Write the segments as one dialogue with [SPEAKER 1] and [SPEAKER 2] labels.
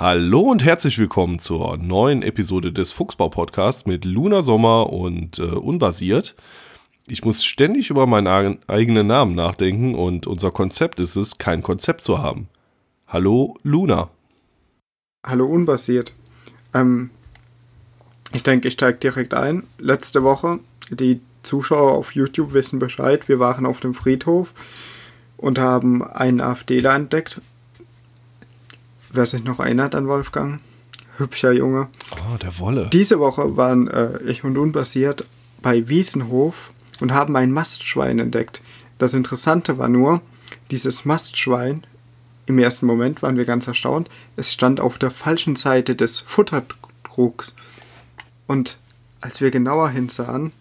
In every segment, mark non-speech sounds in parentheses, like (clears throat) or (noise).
[SPEAKER 1] Hallo und herzlich willkommen zur neuen Episode des Fuchsbau Podcasts mit Luna Sommer und äh, Unbasiert. Ich muss ständig über meinen eigenen Namen nachdenken und unser Konzept ist es, kein Konzept zu haben. Hallo Luna.
[SPEAKER 2] Hallo Unbasiert. Ähm, ich denke, ich steige direkt ein. Letzte Woche, die Zuschauer auf YouTube wissen Bescheid, wir waren auf dem Friedhof und haben einen AfDler entdeckt wer sich noch erinnert an Wolfgang, hübscher Junge.
[SPEAKER 1] Oh, der Wolle.
[SPEAKER 2] Diese Woche waren äh, ich und Unbasiert bei Wiesenhof und haben ein Mastschwein entdeckt. Das Interessante war nur, dieses Mastschwein, im ersten Moment waren wir ganz erstaunt, es stand auf der falschen Seite des Futterdrucks. Und als wir genauer hinsahen,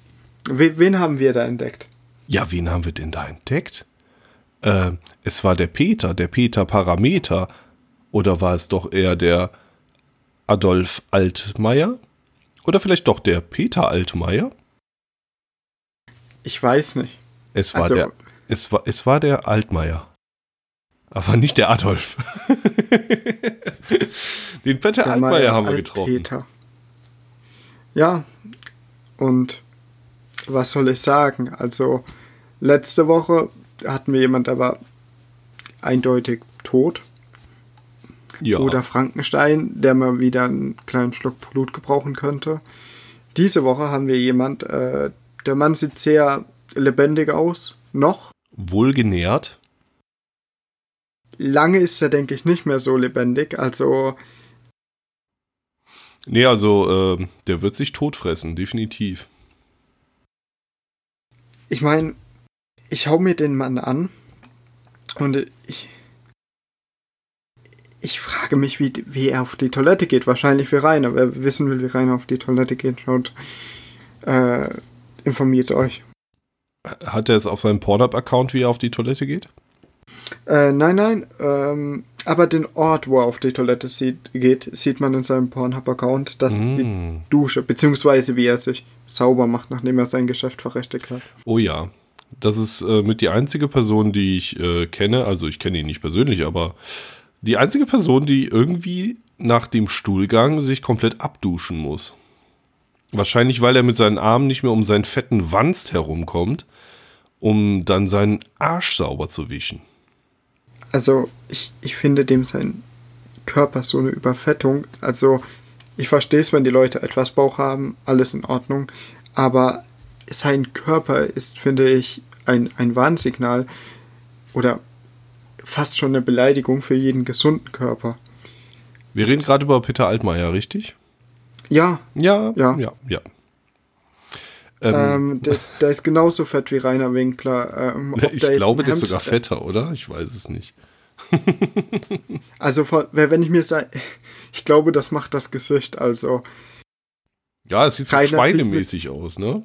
[SPEAKER 2] wen haben wir da entdeckt?
[SPEAKER 1] Ja, wen haben wir denn da entdeckt? Äh, es war der Peter, der Peter Parameter, oder war es doch eher der Adolf Altmaier? Oder vielleicht doch der Peter Altmaier?
[SPEAKER 2] Ich weiß nicht.
[SPEAKER 1] Es war, also, der, es war, es war der Altmaier. Aber nicht der Adolf. (laughs) Den Peter der Altmaier haben wir getroffen. Peter.
[SPEAKER 2] Ja, und was soll ich sagen? Also, letzte Woche hatten wir jemand, der war eindeutig tot. Ja. Oder Frankenstein, der mal wieder einen kleinen Schluck Blut gebrauchen könnte. Diese Woche haben wir jemand, äh, der Mann sieht sehr lebendig aus, noch.
[SPEAKER 1] Wohlgenährt.
[SPEAKER 2] Lange ist er, denke ich, nicht mehr so lebendig, also.
[SPEAKER 1] Nee, also, äh, der wird sich totfressen, definitiv.
[SPEAKER 2] Ich meine, ich hau mir den Mann an und ich, ich frage mich, wie, wie er auf die Toilette geht. Wahrscheinlich wie Rainer. Wer wissen will, wie Rainer auf die Toilette geht, schaut, äh, informiert euch.
[SPEAKER 1] Hat er es auf seinem Pornhub-Account, wie er auf die Toilette geht?
[SPEAKER 2] Äh, nein, nein. Ähm, aber den Ort, wo er auf die Toilette sieht, geht, sieht man in seinem Pornhub-Account. Das mm. ist die mm. Dusche, beziehungsweise wie er sich sauber macht, nachdem er sein Geschäft verrichtet hat.
[SPEAKER 1] Oh ja. Das ist äh, mit die einzige Person, die ich äh, kenne. Also ich kenne ihn nicht persönlich, aber die einzige Person, die irgendwie nach dem Stuhlgang sich komplett abduschen muss. Wahrscheinlich, weil er mit seinen Armen nicht mehr um seinen fetten Wanst herumkommt, um dann seinen Arsch sauber zu wischen.
[SPEAKER 2] Also, ich, ich finde dem sein Körper so eine Überfettung. Also, ich verstehe es, wenn die Leute etwas Bauch haben, alles in Ordnung. Aber sein Körper ist, finde ich, ein, ein Warnsignal. Oder fast schon eine Beleidigung für jeden gesunden Körper.
[SPEAKER 1] Wir reden gerade über Peter Altmaier, richtig?
[SPEAKER 2] Ja.
[SPEAKER 1] Ja, ja, ja, ja.
[SPEAKER 2] Ähm, ähm, der, der, ist genauso fett wie Rainer Winkler. Ähm, (laughs)
[SPEAKER 1] ich glaube, der ist sogar fetter, oder? Ich weiß es nicht. (laughs)
[SPEAKER 2] also, wenn ich mir sage, (laughs) ich glaube, das macht das Gesicht, also.
[SPEAKER 1] Ja, es sieht so schweinemäßig aus, ne?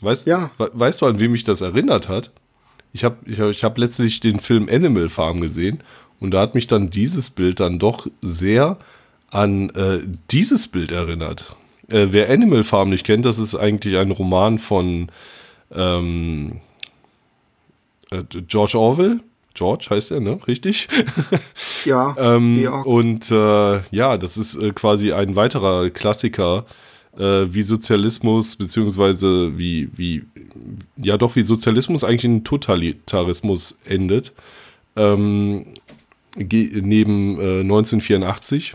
[SPEAKER 1] Weißt, ja. weißt du, an wem mich das erinnert hat? Ich habe ich hab, ich hab letztlich den Film Animal Farm gesehen und da hat mich dann dieses Bild dann doch sehr an äh, dieses Bild erinnert. Äh, wer Animal Farm nicht kennt, das ist eigentlich ein Roman von ähm, äh, George Orwell. George heißt er, ne? Richtig?
[SPEAKER 2] Ja. (laughs)
[SPEAKER 1] ähm, ja. Und äh, ja, das ist äh, quasi ein weiterer Klassiker äh, wie Sozialismus, beziehungsweise wie, wie, ja doch, wie Sozialismus eigentlich in Totalitarismus endet. Ähm, neben äh, 1984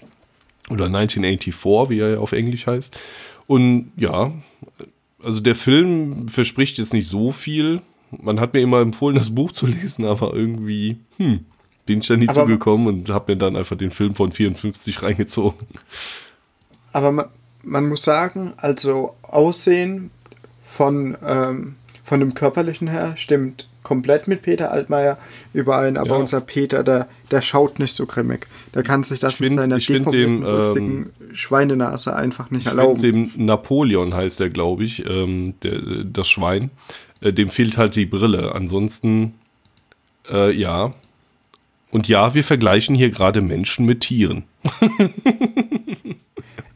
[SPEAKER 1] oder 1984, wie er auf Englisch heißt. Und ja, also der Film verspricht jetzt nicht so viel. Man hat mir immer empfohlen, das Buch zu lesen, aber irgendwie, hm, bin ich da nie aber zugekommen und habe mir dann einfach den Film von 54 reingezogen.
[SPEAKER 2] Aber man muss sagen, also Aussehen von, ähm, von dem körperlichen her stimmt komplett mit Peter Altmaier überein, aber ja. unser Peter, der, der schaut nicht so grimmig. Der kann sich das
[SPEAKER 1] find,
[SPEAKER 2] mit seiner
[SPEAKER 1] dem, ähm,
[SPEAKER 2] Schweinenase einfach nicht erlauben.
[SPEAKER 1] dem Napoleon heißt der, glaube ich, ähm, der, das Schwein. Äh, dem fehlt halt die Brille. Ansonsten, äh, ja. Und ja, wir vergleichen hier gerade Menschen mit Tieren. (laughs)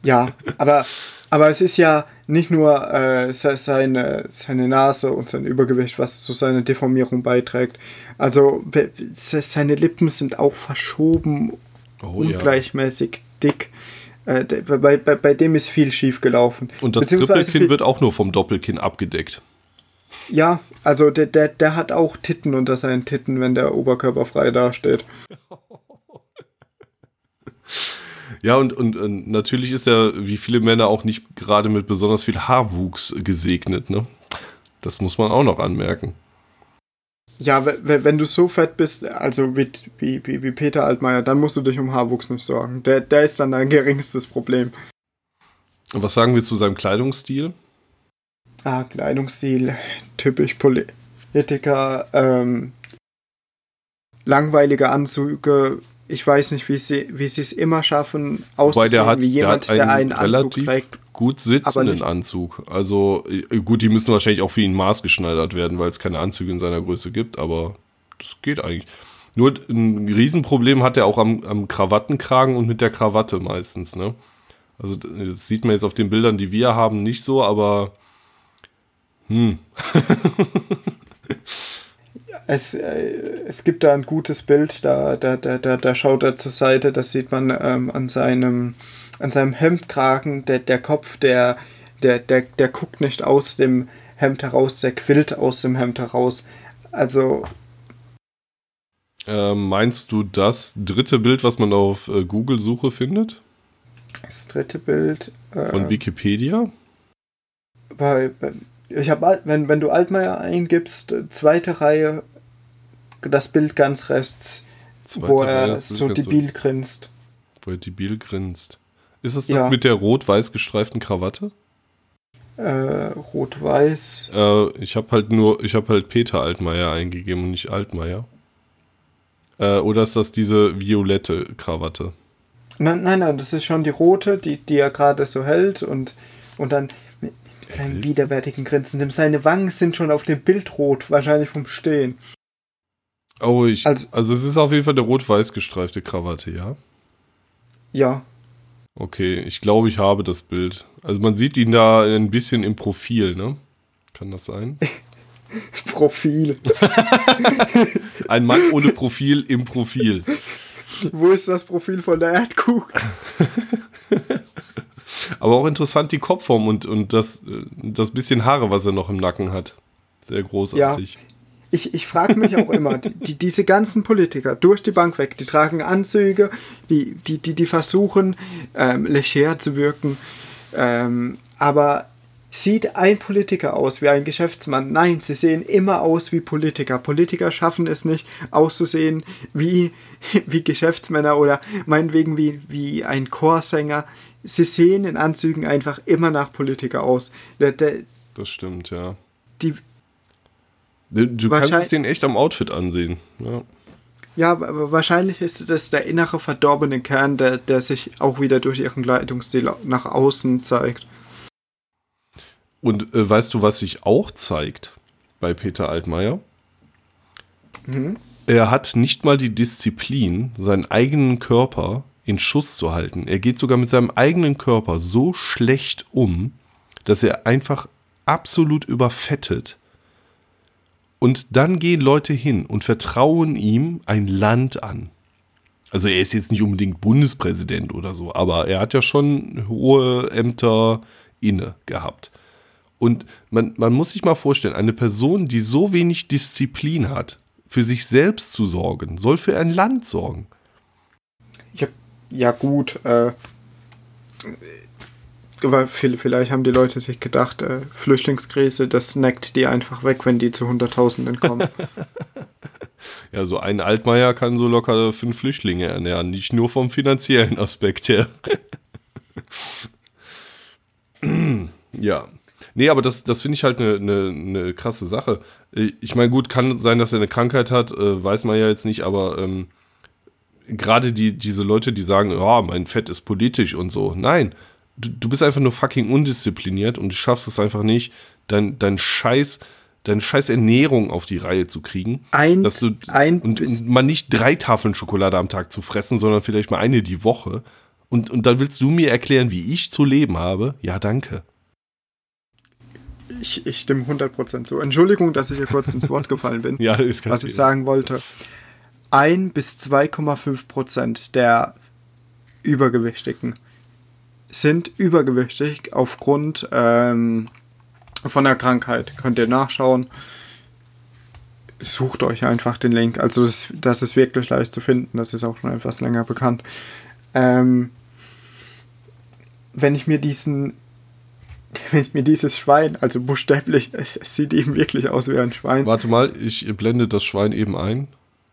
[SPEAKER 2] Ja, aber, aber es ist ja nicht nur äh, seine, seine Nase und sein Übergewicht, was zu seiner Deformierung beiträgt. Also seine Lippen sind auch verschoben, oh, ungleichmäßig. Ja. dick. Äh, bei, bei, bei dem ist viel schief gelaufen.
[SPEAKER 1] Und das Trippelkinn wird auch nur vom Doppelkinn abgedeckt.
[SPEAKER 2] Ja, also der, der, der hat auch Titten unter seinen Titten, wenn der Oberkörper frei dasteht. (laughs)
[SPEAKER 1] Ja, und, und, und, natürlich ist er, wie viele Männer, auch nicht gerade mit besonders viel Haarwuchs gesegnet, ne? Das muss man auch noch anmerken.
[SPEAKER 2] Ja, wenn du so fett bist, also wie, wie, wie Peter Altmaier, dann musst du dich um Haarwuchs nicht sorgen. Der, der ist dann dein (laughs) geringstes Problem.
[SPEAKER 1] Und was sagen wir zu seinem Kleidungsstil?
[SPEAKER 2] Ah, Kleidungsstil, typisch Politiker, ähm, langweilige Anzüge, ich weiß nicht, wie sie wie sie es immer schaffen,
[SPEAKER 1] auszusehen wie jemand, der, der einen, Anzug trägt. Gut sitzenden Anzug. Also äh, gut, die müssen wahrscheinlich auch für ihn maßgeschneidert werden, weil es keine Anzüge in seiner Größe gibt, aber das geht eigentlich. Nur ein Riesenproblem hat er auch am, am Krawattenkragen und mit der Krawatte meistens, ne? Also das sieht man jetzt auf den Bildern, die wir haben, nicht so, aber hm. (laughs)
[SPEAKER 2] es, äh, es gibt da ein gutes Bild, da, da, da, da, da schaut er zur Seite, das sieht man ähm, an seinem an seinem Hemdkragen, der, der Kopf, der, der, der, der guckt nicht aus dem Hemd heraus, der quillt aus dem Hemd heraus. Also.
[SPEAKER 1] Äh, meinst du das dritte Bild, was man auf äh, Google-Suche findet?
[SPEAKER 2] Das dritte Bild.
[SPEAKER 1] Äh, Von Wikipedia?
[SPEAKER 2] Bei, bei ich habe, wenn, wenn du Altmaier eingibst, zweite Reihe, das Bild ganz rechts, zweite wo er so debil grinst.
[SPEAKER 1] Wo er debil grinst. Ist es das ja. mit der rot-weiß gestreiften Krawatte?
[SPEAKER 2] Äh, rot-weiß.
[SPEAKER 1] Äh, ich habe halt nur, ich habe halt Peter Altmaier eingegeben und nicht Altmaier. Äh, oder ist das diese violette Krawatte?
[SPEAKER 2] Nein, nein, nein, das ist schon die rote, die, die er gerade so hält und, und dann seinem widerwärtigen Grinsen. Seine Wangen sind schon auf dem Bild rot, wahrscheinlich vom Stehen.
[SPEAKER 1] Oh, ich. Also, also es ist auf jeden Fall eine rot-weiß gestreifte Krawatte, ja?
[SPEAKER 2] Ja.
[SPEAKER 1] Okay, ich glaube, ich habe das Bild. Also man sieht ihn da ein bisschen im Profil, ne? Kann das sein? (laughs)
[SPEAKER 2] Profil. (laughs)
[SPEAKER 1] ein Mann ohne Profil im Profil.
[SPEAKER 2] Wo ist das Profil von der Erdkugel? (laughs)
[SPEAKER 1] Aber auch interessant die Kopfform und, und das, das bisschen Haare, was er noch im Nacken hat. Sehr großartig.
[SPEAKER 2] Ja. Ich, ich frage mich auch immer, die, diese ganzen Politiker durch die Bank weg, die tragen Anzüge, die, die, die, die versuchen, ähm, leger zu wirken. Ähm, aber sieht ein Politiker aus wie ein Geschäftsmann? Nein, sie sehen immer aus wie Politiker. Politiker schaffen es nicht, auszusehen wie, wie Geschäftsmänner oder meinetwegen wie, wie ein Chorsänger sie sehen in Anzügen einfach immer nach Politiker aus. Der, der,
[SPEAKER 1] das stimmt, ja.
[SPEAKER 2] Die,
[SPEAKER 1] du, du kannst es den echt am Outfit ansehen. Ja.
[SPEAKER 2] Ja, aber wahrscheinlich ist es der innere verdorbene Kern, der, der sich auch wieder durch ihren Kleidungsstil nach außen zeigt.
[SPEAKER 1] Und äh, weißt du, was sich auch zeigt bei Peter Altmaier? Mhm. Er hat nicht mal die Disziplin, seinen eigenen Körper in Schuss zu halten. Er geht sogar mit seinem eigenen Körper so schlecht um, dass er einfach absolut überfettet. Und dann gehen Leute hin und vertrauen ihm ein Land an. Also er ist jetzt nicht unbedingt Bundespräsident oder so, aber er hat ja schon hohe Ämter inne gehabt. Und man, man muss sich mal vorstellen, eine Person, die so wenig Disziplin hat, für sich selbst zu sorgen, soll für ein Land sorgen.
[SPEAKER 2] Habe ja gut, äh, aber vielleicht haben die Leute sich gedacht, äh, Flüchtlingskrise, das snackt die einfach weg, wenn die zu Hunderttausenden kommen. (laughs)
[SPEAKER 1] ja, so ein Altmaier kann so locker fünf Flüchtlinge ernähren, nicht nur vom finanziellen Aspekt her. (laughs) ja. Nee, aber das, das finde ich halt eine ne, ne krasse Sache. Ich meine, gut, kann sein, dass er eine Krankheit hat, äh, weiß man ja jetzt nicht, aber ähm, gerade die, diese Leute, die sagen, ja, oh, mein Fett ist politisch und so. Nein, du, du bist einfach nur fucking undiszipliniert und du schaffst es einfach nicht, dein, dein Scheiß, deine scheiß Ernährung auf die Reihe zu kriegen.
[SPEAKER 2] Ein,
[SPEAKER 1] dass du,
[SPEAKER 2] ein
[SPEAKER 1] und, und mal nicht drei Tafeln Schokolade am Tag zu fressen, sondern vielleicht mal eine die Woche. Und, und dann willst du mir erklären, wie ich zu leben habe? Ja, danke.
[SPEAKER 2] Ich, ich stimme 100% zu. Entschuldigung, dass ich hier kurz ins Wort gefallen bin. (laughs)
[SPEAKER 1] ja, ist
[SPEAKER 2] Was ich sagen wollte. 1 bis 2,5 Prozent der Übergewichtigen sind übergewichtig aufgrund ähm, von der Krankheit. Könnt ihr nachschauen. Sucht euch einfach den Link. Also das, das ist wirklich leicht zu finden. Das ist auch schon etwas länger bekannt. Ähm, wenn ich mir diesen (laughs) wenn ich mir dieses Schwein, also buchstäblich, es, es, sieht eben wirklich aus wie ein Schwein.
[SPEAKER 1] Warte mal, ich blende das Schwein eben ein.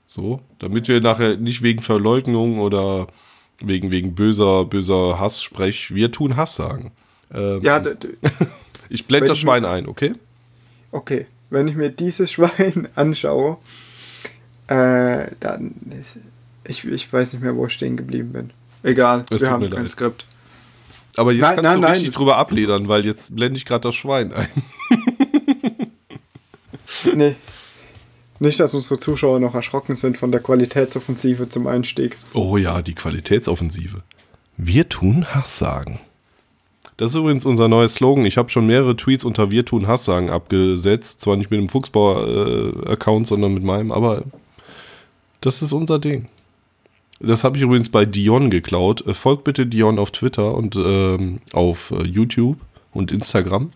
[SPEAKER 1] So, damit wir nachher nicht wegen Verleugnung oder wegen, wegen böser, böser Hass sprech, wir tun Hass sagen. Ähm, ja, (laughs) ich blende das Schwein ein, okay?
[SPEAKER 2] Okay, wenn ich mir dieses (laughs) Schwein anschaue, äh, dann, ich, ich weiß nicht mehr, wo ich stehen geblieben bin. Egal, es wir haben kein leid. Skript.
[SPEAKER 1] Aber jetzt nein, kannst nein, du richtig nein. drüber abledern, weil jetzt blende ich gerade das Schwein ein.
[SPEAKER 2] nee. (laughs) Nicht, dass unsere Zuschauer noch erschrocken sind von der Qualitätsoffensive zum Einstieg.
[SPEAKER 1] Oh ja, die Qualitätsoffensive. Wir tun Hass sagen. Das ist übrigens unser neuer Slogan. Ich habe schon mehrere Tweets unter Wir tun Hass sagen abgesetzt. Zwar nicht mit dem Fuchsbauer-Account, äh, sondern mit meinem, aber das ist unser Ding. Das habe ich übrigens bei Dion geklaut. Äh, folgt bitte Dion auf Twitter und ähm, auf äh, YouTube und Instagram.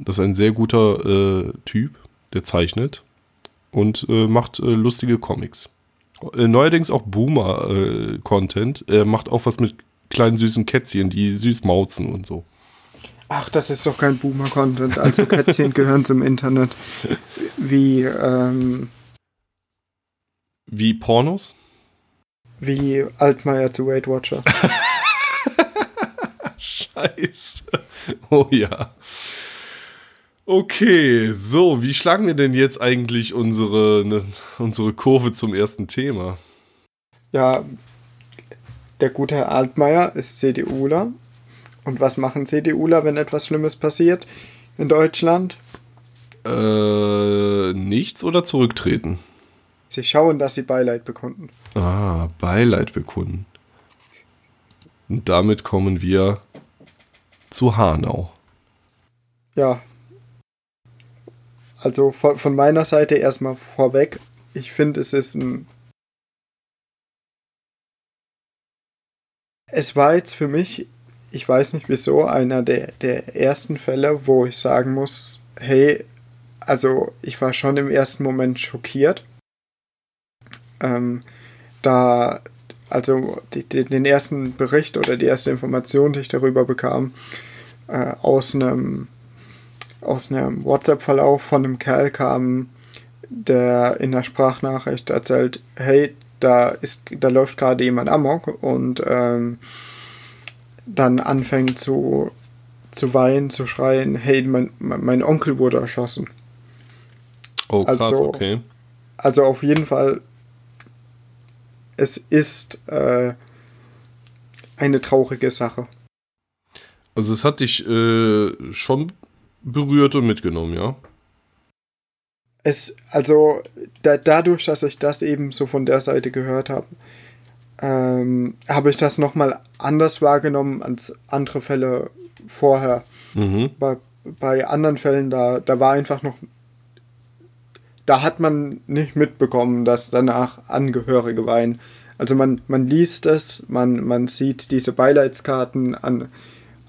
[SPEAKER 1] Das ist ein sehr guter äh, Typ, der zeichnet und äh, macht äh, lustige Comics. Äh, neuerdings auch Boomer-Content. er macht auch was mit kleinen süßen Kätzchen, die süß mauzen und so.
[SPEAKER 2] Ach, das ist doch kein Boomer-Content. Also Kätzchen (laughs) gehören zum Internet. Wie, ähm,
[SPEAKER 1] Wie Pornos?
[SPEAKER 2] Wie Altmaier zu Weight Watchers. (laughs)
[SPEAKER 1] Scheiße. Oh ja. Okay, so, wie schlagen wir denn jetzt eigentlich unsere, ne, unsere Kurve zum ersten Thema?
[SPEAKER 2] Ja, der gute Herr Altmaier ist CDUler. Und was machen CDUler, wenn etwas Schlimmes passiert in Deutschland?
[SPEAKER 1] Äh, nichts oder zurücktreten?
[SPEAKER 2] Sie schauen, dass sie Beileid bekunden.
[SPEAKER 1] Ah, Beileid bekunden. Und damit kommen wir zu Hanau.
[SPEAKER 2] Ja. Also von, meiner Seite erstmal vorweg. Ich finde, es ist ein. Es war jetzt für mich, ich weiß nicht wieso, einer der, der ersten Fälle, wo ich sagen muss, hey, also ich war schon im ersten Moment schockiert ähm, da, also die, die, den ersten Bericht oder die erste Information, die ich darüber bekam, äh, aus einem aus einem WhatsApp-Verlauf von einem Kerl kam, der in der Sprachnachricht erzählt, hey, da ist, da läuft gerade jemand amok und ähm, dann anfängt zu, zu weinen, zu schreien, hey, mein, mein Onkel wurde erschossen.
[SPEAKER 1] Oh, krass, also, okay.
[SPEAKER 2] Also auf jeden Fall es ist äh, eine traurige Sache.
[SPEAKER 1] Also es hat dich äh, schon berührt und mitgenommen, ja?
[SPEAKER 2] Es, also da, dadurch, dass ich das eben so von der Seite gehört habe, ähm, habe ich das nochmal anders wahrgenommen als andere Fälle vorher. Mhm. Bei, bei anderen Fällen, da, da war einfach noch da hat man nicht mitbekommen, dass danach Angehörige weinen. Also man, man liest es, man, man sieht diese Beileidskarten an,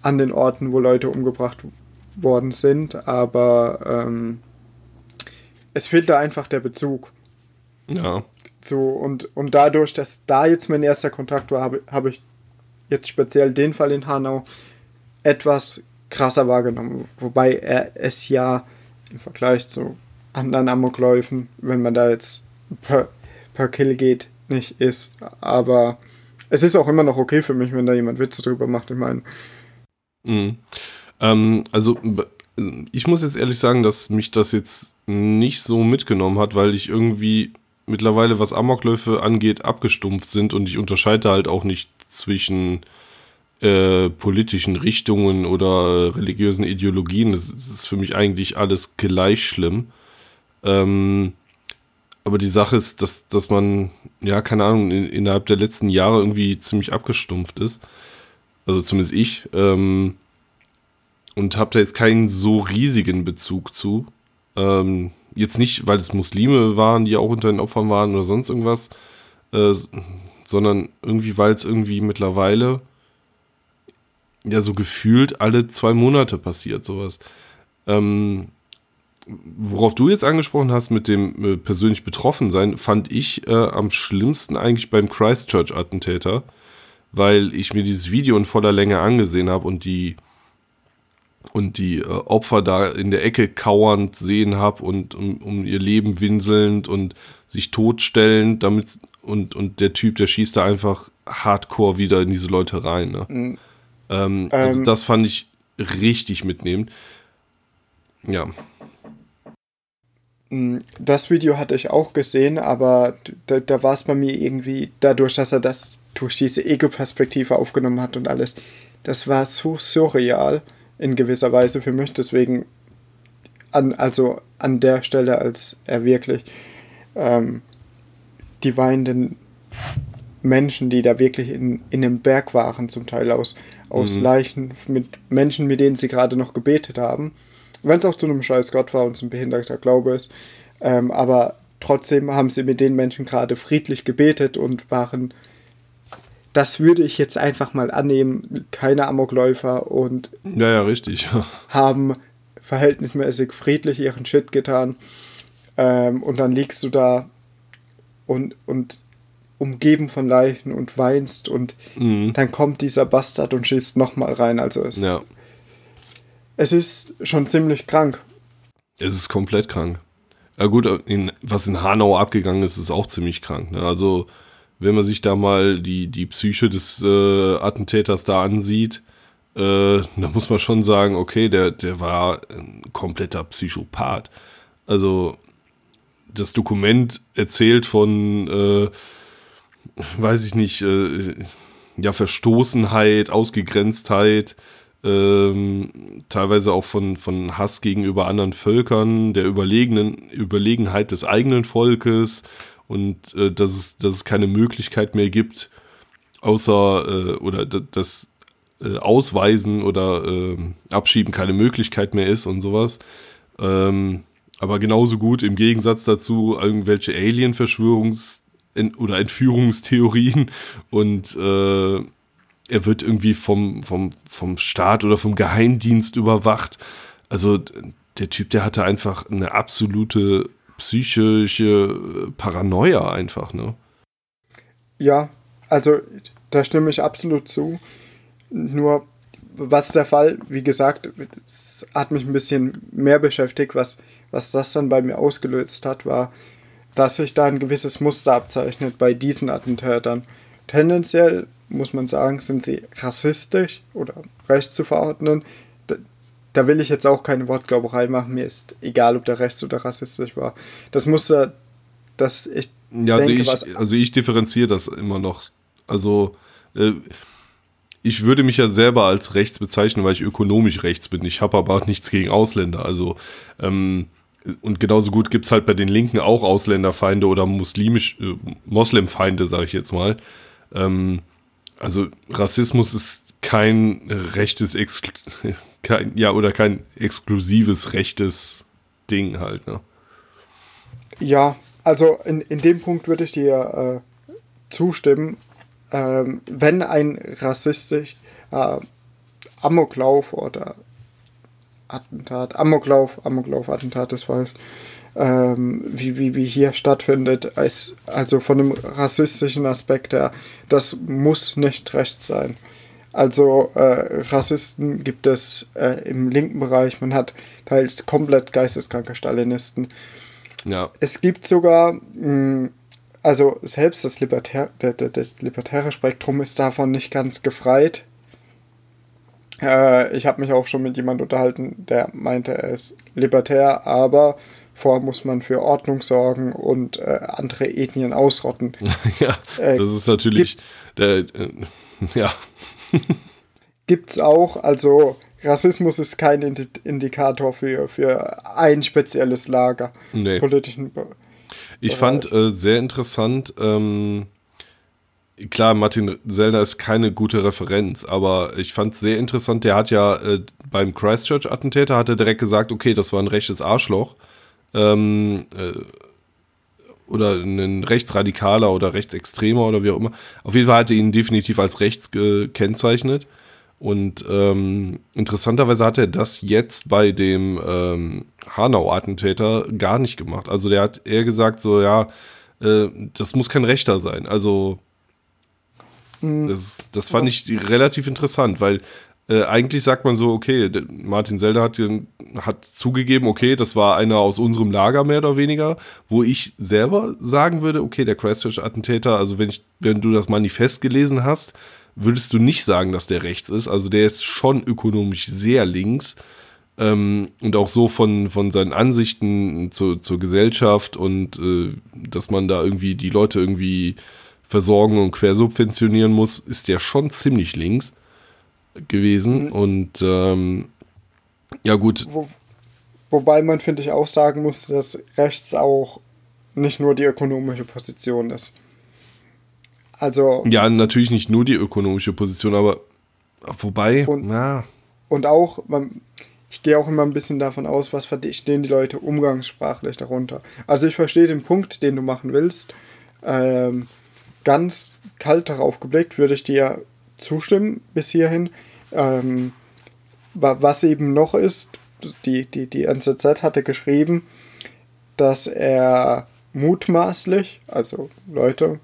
[SPEAKER 2] an den Orten, wo Leute umgebracht worden sind, aber ähm, es fehlt da einfach der Bezug.
[SPEAKER 1] Ja.
[SPEAKER 2] So, und, und dadurch, dass da jetzt mein erster Kontakt war, habe hab ich jetzt speziell den Fall in Hanau etwas krasser wahrgenommen. Wobei er es ja im Vergleich zu anderen Amokläufen, wenn man da jetzt per, per Kill geht, nicht ist. Aber es ist auch immer noch okay für mich, wenn da jemand Witze drüber macht. Ich meine.
[SPEAKER 1] Mhm. Ähm, also, ich muss jetzt ehrlich sagen, dass mich das jetzt nicht so mitgenommen hat, weil ich irgendwie mittlerweile, was Amokläufe angeht, abgestumpft sind und ich unterscheide halt auch nicht zwischen äh, politischen Richtungen oder religiösen Ideologien. Das, ist für mich eigentlich alles gleich schlimm. Ähm, aber die Sache ist, dass, dass man, ja, keine Ahnung, in, innerhalb der letzten Jahre irgendwie ziemlich abgestumpft ist. Also zumindest ich. Ähm, und habe da jetzt keinen so riesigen Bezug zu. Ähm, jetzt nicht, weil es Muslime waren, die auch unter den Opfern waren oder sonst irgendwas. Äh, sondern irgendwie, weil es irgendwie mittlerweile ja so gefühlt alle zwei Monate passiert, sowas. Ähm, worauf du jetzt angesprochen hast mit dem äh, persönlich betroffen sein, fand ich äh, am schlimmsten eigentlich beim Christchurch-Attentäter, weil ich mir dieses Video in voller Länge angesehen habe und die und die äh, Opfer da in der Ecke kauernd sehen habe und um, um, ihr Leben winselnd und sich totstellend, damit und, und der Typ, der schießt da einfach hardcore wieder in diese Leute rein. Ne? Mhm. Ähm, also ähm, das fand ich richtig mitnehmend. Ja.
[SPEAKER 2] Mm, das Video hatte ich auch gesehen, aber da, da war es bei mir irgendwie dadurch, dass er das durch diese Ego-Perspektive aufgenommen hat und alles. Das war so surreal in gewisser Weise für mich, deswegen an, also an der Stelle, als er wirklich ähm, die weinenden Menschen, die da wirklich in, in einem Berg waren, zum Teil aus, aus mhm. Leichen, mit Menschen, mit denen sie gerade noch gebetet haben. Wenn es auch zu einem scheiß Gott war und es ein behinderter Glaube ist. Ähm, aber trotzdem haben sie mit den Menschen gerade friedlich gebetet und waren, das würde ich jetzt einfach mal annehmen, keine Amokläufer und
[SPEAKER 1] ja, ja, richtig. (laughs)
[SPEAKER 2] haben verhältnismäßig friedlich ihren Shit getan. Ähm, und dann liegst du da und, und umgeben von Leichen und weinst und mhm. dann kommt dieser Bastard und schießt nochmal rein. Also es, ja. es ist schon ziemlich krank.
[SPEAKER 1] Es ist komplett krank. Ja gut, in, was in Hanau abgegangen ist, ist auch ziemlich krank. Ne? Also wenn man sich da mal die, die Psyche des äh, Attentäters da ansieht, äh, da muss man schon sagen, okay, der, der war ein kompletter Psychopath. Also das Dokument erzählt von äh, weiß ich nicht, äh, ja, Verstoßenheit, Ausgegrenztheit, ähm, teilweise auch von, von Hass gegenüber anderen Völkern, der Überlegenen, Überlegenheit des eigenen Volkes und äh, dass, es, dass es keine Möglichkeit mehr gibt, außer äh, oder das äh, Ausweisen oder ähm, Abschieben keine Möglichkeit mehr ist und sowas. Ähm, aber genauso gut im Gegensatz dazu irgendwelche Alien-Verschwörungs- oder Entführungstheorien (laughs) und äh, er wird irgendwie vom, vom, vom Staat oder vom Geheimdienst überwacht. Also der Typ, der hatte einfach eine absolute psychische Paranoia einfach, ne?
[SPEAKER 2] Ja, also da stimme ich absolut zu. Nur, was ist der Fall? Wie gesagt, es hat mich ein bisschen mehr beschäftigt, was, was das dann bei mir ausgelöst hat, war, dass sich da ein gewisses Muster abzeichnet bei diesen Attentätern. Tendenziell muss man sagen, sind sie rassistisch oder rechts zu verordnen. Da, will ich jetzt auch keine Wortglauberei machen. Mir ist egal, ob der rechts oder rassistisch war. Das Muster, das ich.
[SPEAKER 1] Ja, also denke, also, ich, also ich differenziere das immer noch. Also. Äh, ich würde mich ja selber als rechts bezeichnen, weil ich ökonomisch rechts bin. Ich habe aber auch nichts gegen Ausländer. Also ähm, und genauso gut gibt es halt bei den Linken auch Ausländerfeinde oder muslimisch, äh, Moslemfeinde, sage ich jetzt mal. Ähm, also Rassismus ist kein rechtes, Exklu (laughs) kein, ja, oder kein exklusives rechtes Ding halt, ne?
[SPEAKER 2] Ja, also in, in dem Punkt würde ich dir äh, zustimmen. Ähm, wenn ein rassistisch äh, Amoklauf oder Attentat, Amoklauf, Amoklauf, Attentat ist falsch, ähm, wie, wie, wie hier stattfindet, als, also von dem rassistischen Aspekt her, das muss nicht rechts sein. Also äh, Rassisten gibt es äh, im linken Bereich, man hat teils komplett geisteskranke Stalinisten. Ja. Es gibt sogar, mh, hm, also selbst das, Libertär, das libertäre Spektrum ist davon nicht ganz gefreit. Äh, ich habe mich auch schon mit jemandem unterhalten, der meinte, er ist libertär, aber vorher muss man für Ordnung sorgen und äh, andere Ethnien ausrotten. (laughs)
[SPEAKER 1] ja, äh, das ist natürlich der, äh, (laughs) ja. (laughs)
[SPEAKER 2] Gibt's auch, also Rassismus ist kein Indikator für, für ein spezielles Lager. Nee. Politischen Be
[SPEAKER 1] ich fand äh, sehr interessant, ähm, klar, Martin Sellner ist keine gute Referenz, aber ich fand es sehr interessant. Der hat ja äh, beim Christchurch-Attentäter hat er direkt gesagt, okay, das war ein rechtes Arschloch. Ähm, äh, oder ein Rechtsradikaler oder Rechtsextremer oder wie auch immer. Auf jeden Fall hat er ihn definitiv als rechts gekennzeichnet. Und ähm, interessanterweise hat er das jetzt bei dem ähm, Hanau-Attentäter gar nicht gemacht. Also der hat eher gesagt, so ja, äh, das muss kein Rechter sein. Also mhm. das, das fand ich relativ interessant, weil äh, eigentlich sagt man so, okay, Martin Selder hat, hat zugegeben, okay, das war einer aus unserem Lager mehr oder weniger, wo ich selber sagen würde, okay, der Christchurch-Attentäter, also wenn, ich, wenn du das Manifest gelesen hast, würdest du nicht sagen, dass der rechts ist. Also der ist schon ökonomisch sehr links ähm, und auch so von, von seinen Ansichten zu, zur Gesellschaft und äh, dass man da irgendwie die Leute irgendwie versorgen und quersubventionieren muss, ist der schon ziemlich links gewesen. Mhm. Und ähm, ja, gut.
[SPEAKER 2] Wo, wobei man, finde ich, auch sagen muss, dass rechts auch nicht nur die ökonomische Position ist. Also.
[SPEAKER 1] Ja, natürlich nicht nur die ökonomische Position, aber wobei,
[SPEAKER 2] und,
[SPEAKER 1] na.
[SPEAKER 2] Und auch, man, ich gehe auch immer ein bisschen davon aus, was verstehen die Leute umgangssprachlich darunter. Also ich verstehe den Punkt, den du machen willst. Ähm, ganz kalt darauf geblickt würde ich dir zustimmen bis hierhin. Ähm, was eben noch ist, die, die, die NZZ hatte geschrieben, dass er mutmaßlich, also Leute,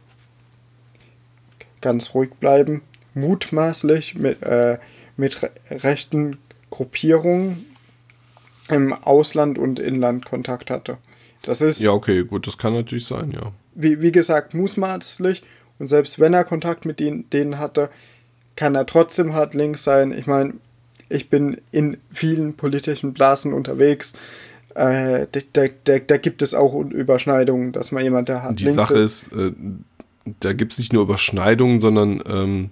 [SPEAKER 2] ganz ruhig bleiben, mutmaßlich mit, äh, mit rechten Gruppierungen im Ausland und Inland Kontakt hatte. Das ist.
[SPEAKER 1] Ja, okay, gut, das kann natürlich sein, ja.
[SPEAKER 2] Wie, wie gesagt, mutmaßlich. Und selbst wenn er Kontakt mit denen, denen hatte, kann er trotzdem hart links sein. Ich meine, ich bin in vielen politischen Blasen unterwegs. Äh, da, da, da, gibt es auch Überschneidungen, dass man jemand da
[SPEAKER 1] hat. Die Sache ist, ist äh, da gibt es nicht nur Überschneidungen, sondern ähm,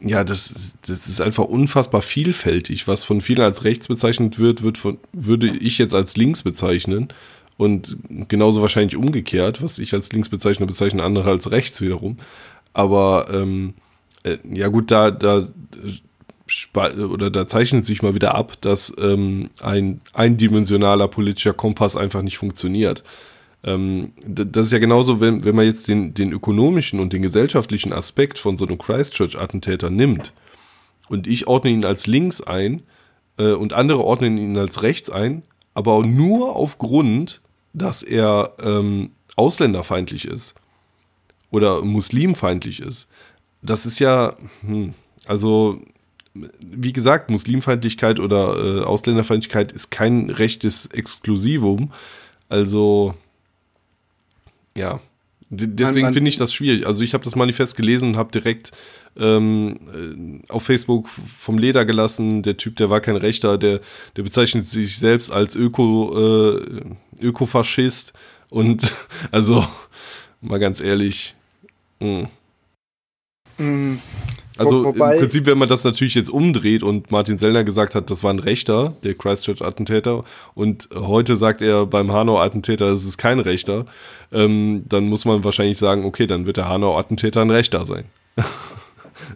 [SPEAKER 1] ja, das, das ist einfach unfassbar vielfältig. Was von vielen als rechts bezeichnet wird, wird von, würde ich jetzt als links bezeichnen. Und genauso wahrscheinlich umgekehrt, was ich als links bezeichne, bezeichnen andere als rechts wiederum. Aber ähm, äh, ja gut, da, da oder da zeichnet sich mal wieder ab, dass ähm, ein eindimensionaler politischer Kompass einfach nicht funktioniert. Ähm, das ist ja genauso, wenn, wenn man jetzt den, den ökonomischen und den gesellschaftlichen Aspekt von so einem Christchurch-Attentäter nimmt und ich ordne ihn als links ein äh, und andere ordnen ihn als rechts ein, aber nur aufgrund, dass er ähm, ausländerfeindlich ist oder muslimfeindlich ist das ist ja, hm, also wie gesagt, Muslimfeindlichkeit oder äh, Ausländerfeindlichkeit ist kein rechtes Exklusivum. Also, ja, deswegen finde ich das schwierig. Also ich habe das Manifest gelesen und habe direkt ähm, äh, auf Facebook vom Leder gelassen. Der Typ, der war kein Rechter, der, der bezeichnet sich selbst als Öko, äh, Ökofaschist. Und (laughs) also, mal ganz ehrlich, mh. Hm. Also Wobei, im Prinzip, wenn man das natürlich jetzt umdreht und Martin Sellner gesagt hat, das war ein Rechter, der Christchurch-Attentäter, und heute sagt er beim Hanau-Attentäter, das ist kein Rechter, ähm, dann muss man wahrscheinlich sagen, okay, dann wird der Hanau-Attentäter ein Rechter sein. (laughs)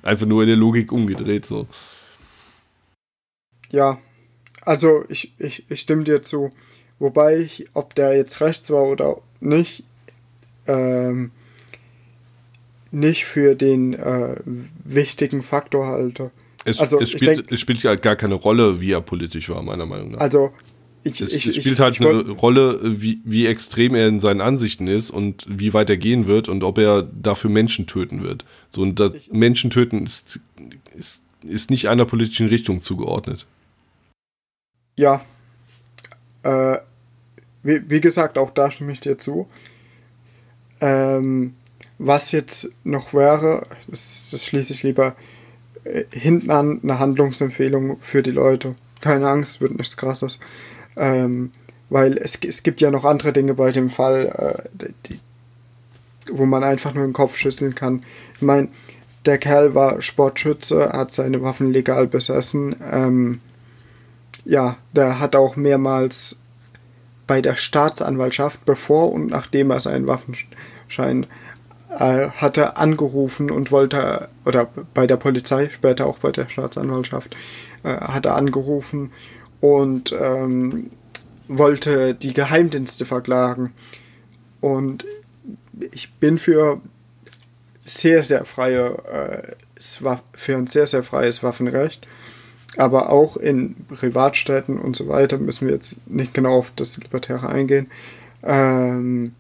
[SPEAKER 1] Einfach nur in der Logik umgedreht so.
[SPEAKER 2] Ja, also ich, ich, ich stimme dir zu. Wobei ich, ob der jetzt rechts war oder nicht, ähm, nicht für den äh, wichtigen Faktor halte.
[SPEAKER 1] Es, also, es, spielt, denk, es spielt halt gar keine Rolle, wie er politisch war, meiner Meinung nach.
[SPEAKER 2] Also,
[SPEAKER 1] ich, es, ich, spielt halt eine Rolle, wie, wie extrem er in seinen Ansichten ist und wie weit er gehen wird und ob er dafür Menschen töten wird. So, und das Menschen töten ist, ist, ist nicht einer politischen Richtung zugeordnet.
[SPEAKER 2] Ja. Äh, wie, wie gesagt, auch da stimme ich dir zu. Ähm, was jetzt noch wäre, das, das schließe ich lieber äh, hinten an, eine Handlungsempfehlung für die Leute. Keine Angst, wird nichts krasses. Ähm, weil es, es gibt ja noch andere Dinge bei dem Fall, äh, die, wo man einfach nur den Kopf schütteln kann. Ich meine, der Kerl war Sportschütze, hat seine Waffen legal besessen. Ähm, ja, der hat auch mehrmals bei der Staatsanwaltschaft, bevor und nachdem er seinen Waffenschein äh, hatte angerufen und wollte, oder bei der Polizei, später auch bei der Staatsanwaltschaft, äh, hatte angerufen und ähm, wollte die Geheimdienste verklagen. Und ich bin für sehr, sehr freie, äh, für ein sehr, sehr freies Waffenrecht. Aber auch in Privatstädten und so weiter müssen wir jetzt nicht genau auf das Libertäre eingehen. Ähm,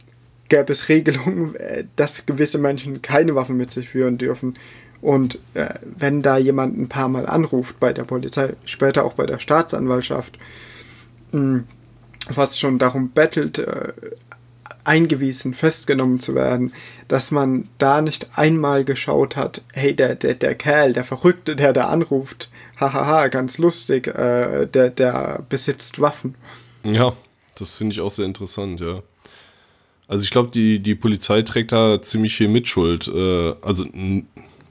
[SPEAKER 2] gäbe es Regelungen, äh, dass gewisse Menschen keine Waffen mit sich führen dürfen. Und äh, wenn da jemand ein paar Mal anruft bei der Polizei, später auch bei der Staatsanwaltschaft, mh, hm, fast schon darum bettelt, äh, eingewiesen, festgenommen zu werden, dass man da nicht einmal geschaut hat, hey, der, der, der Kerl, der Verrückte, der da anruft, hahaha, ganz lustig, äh, der, der besitzt Waffen.
[SPEAKER 1] Ja, das finde ich auch sehr interessant, ja. Also ich glaube, die, die Polizei trägt da ziemlich viel Mitschuld. Äh, also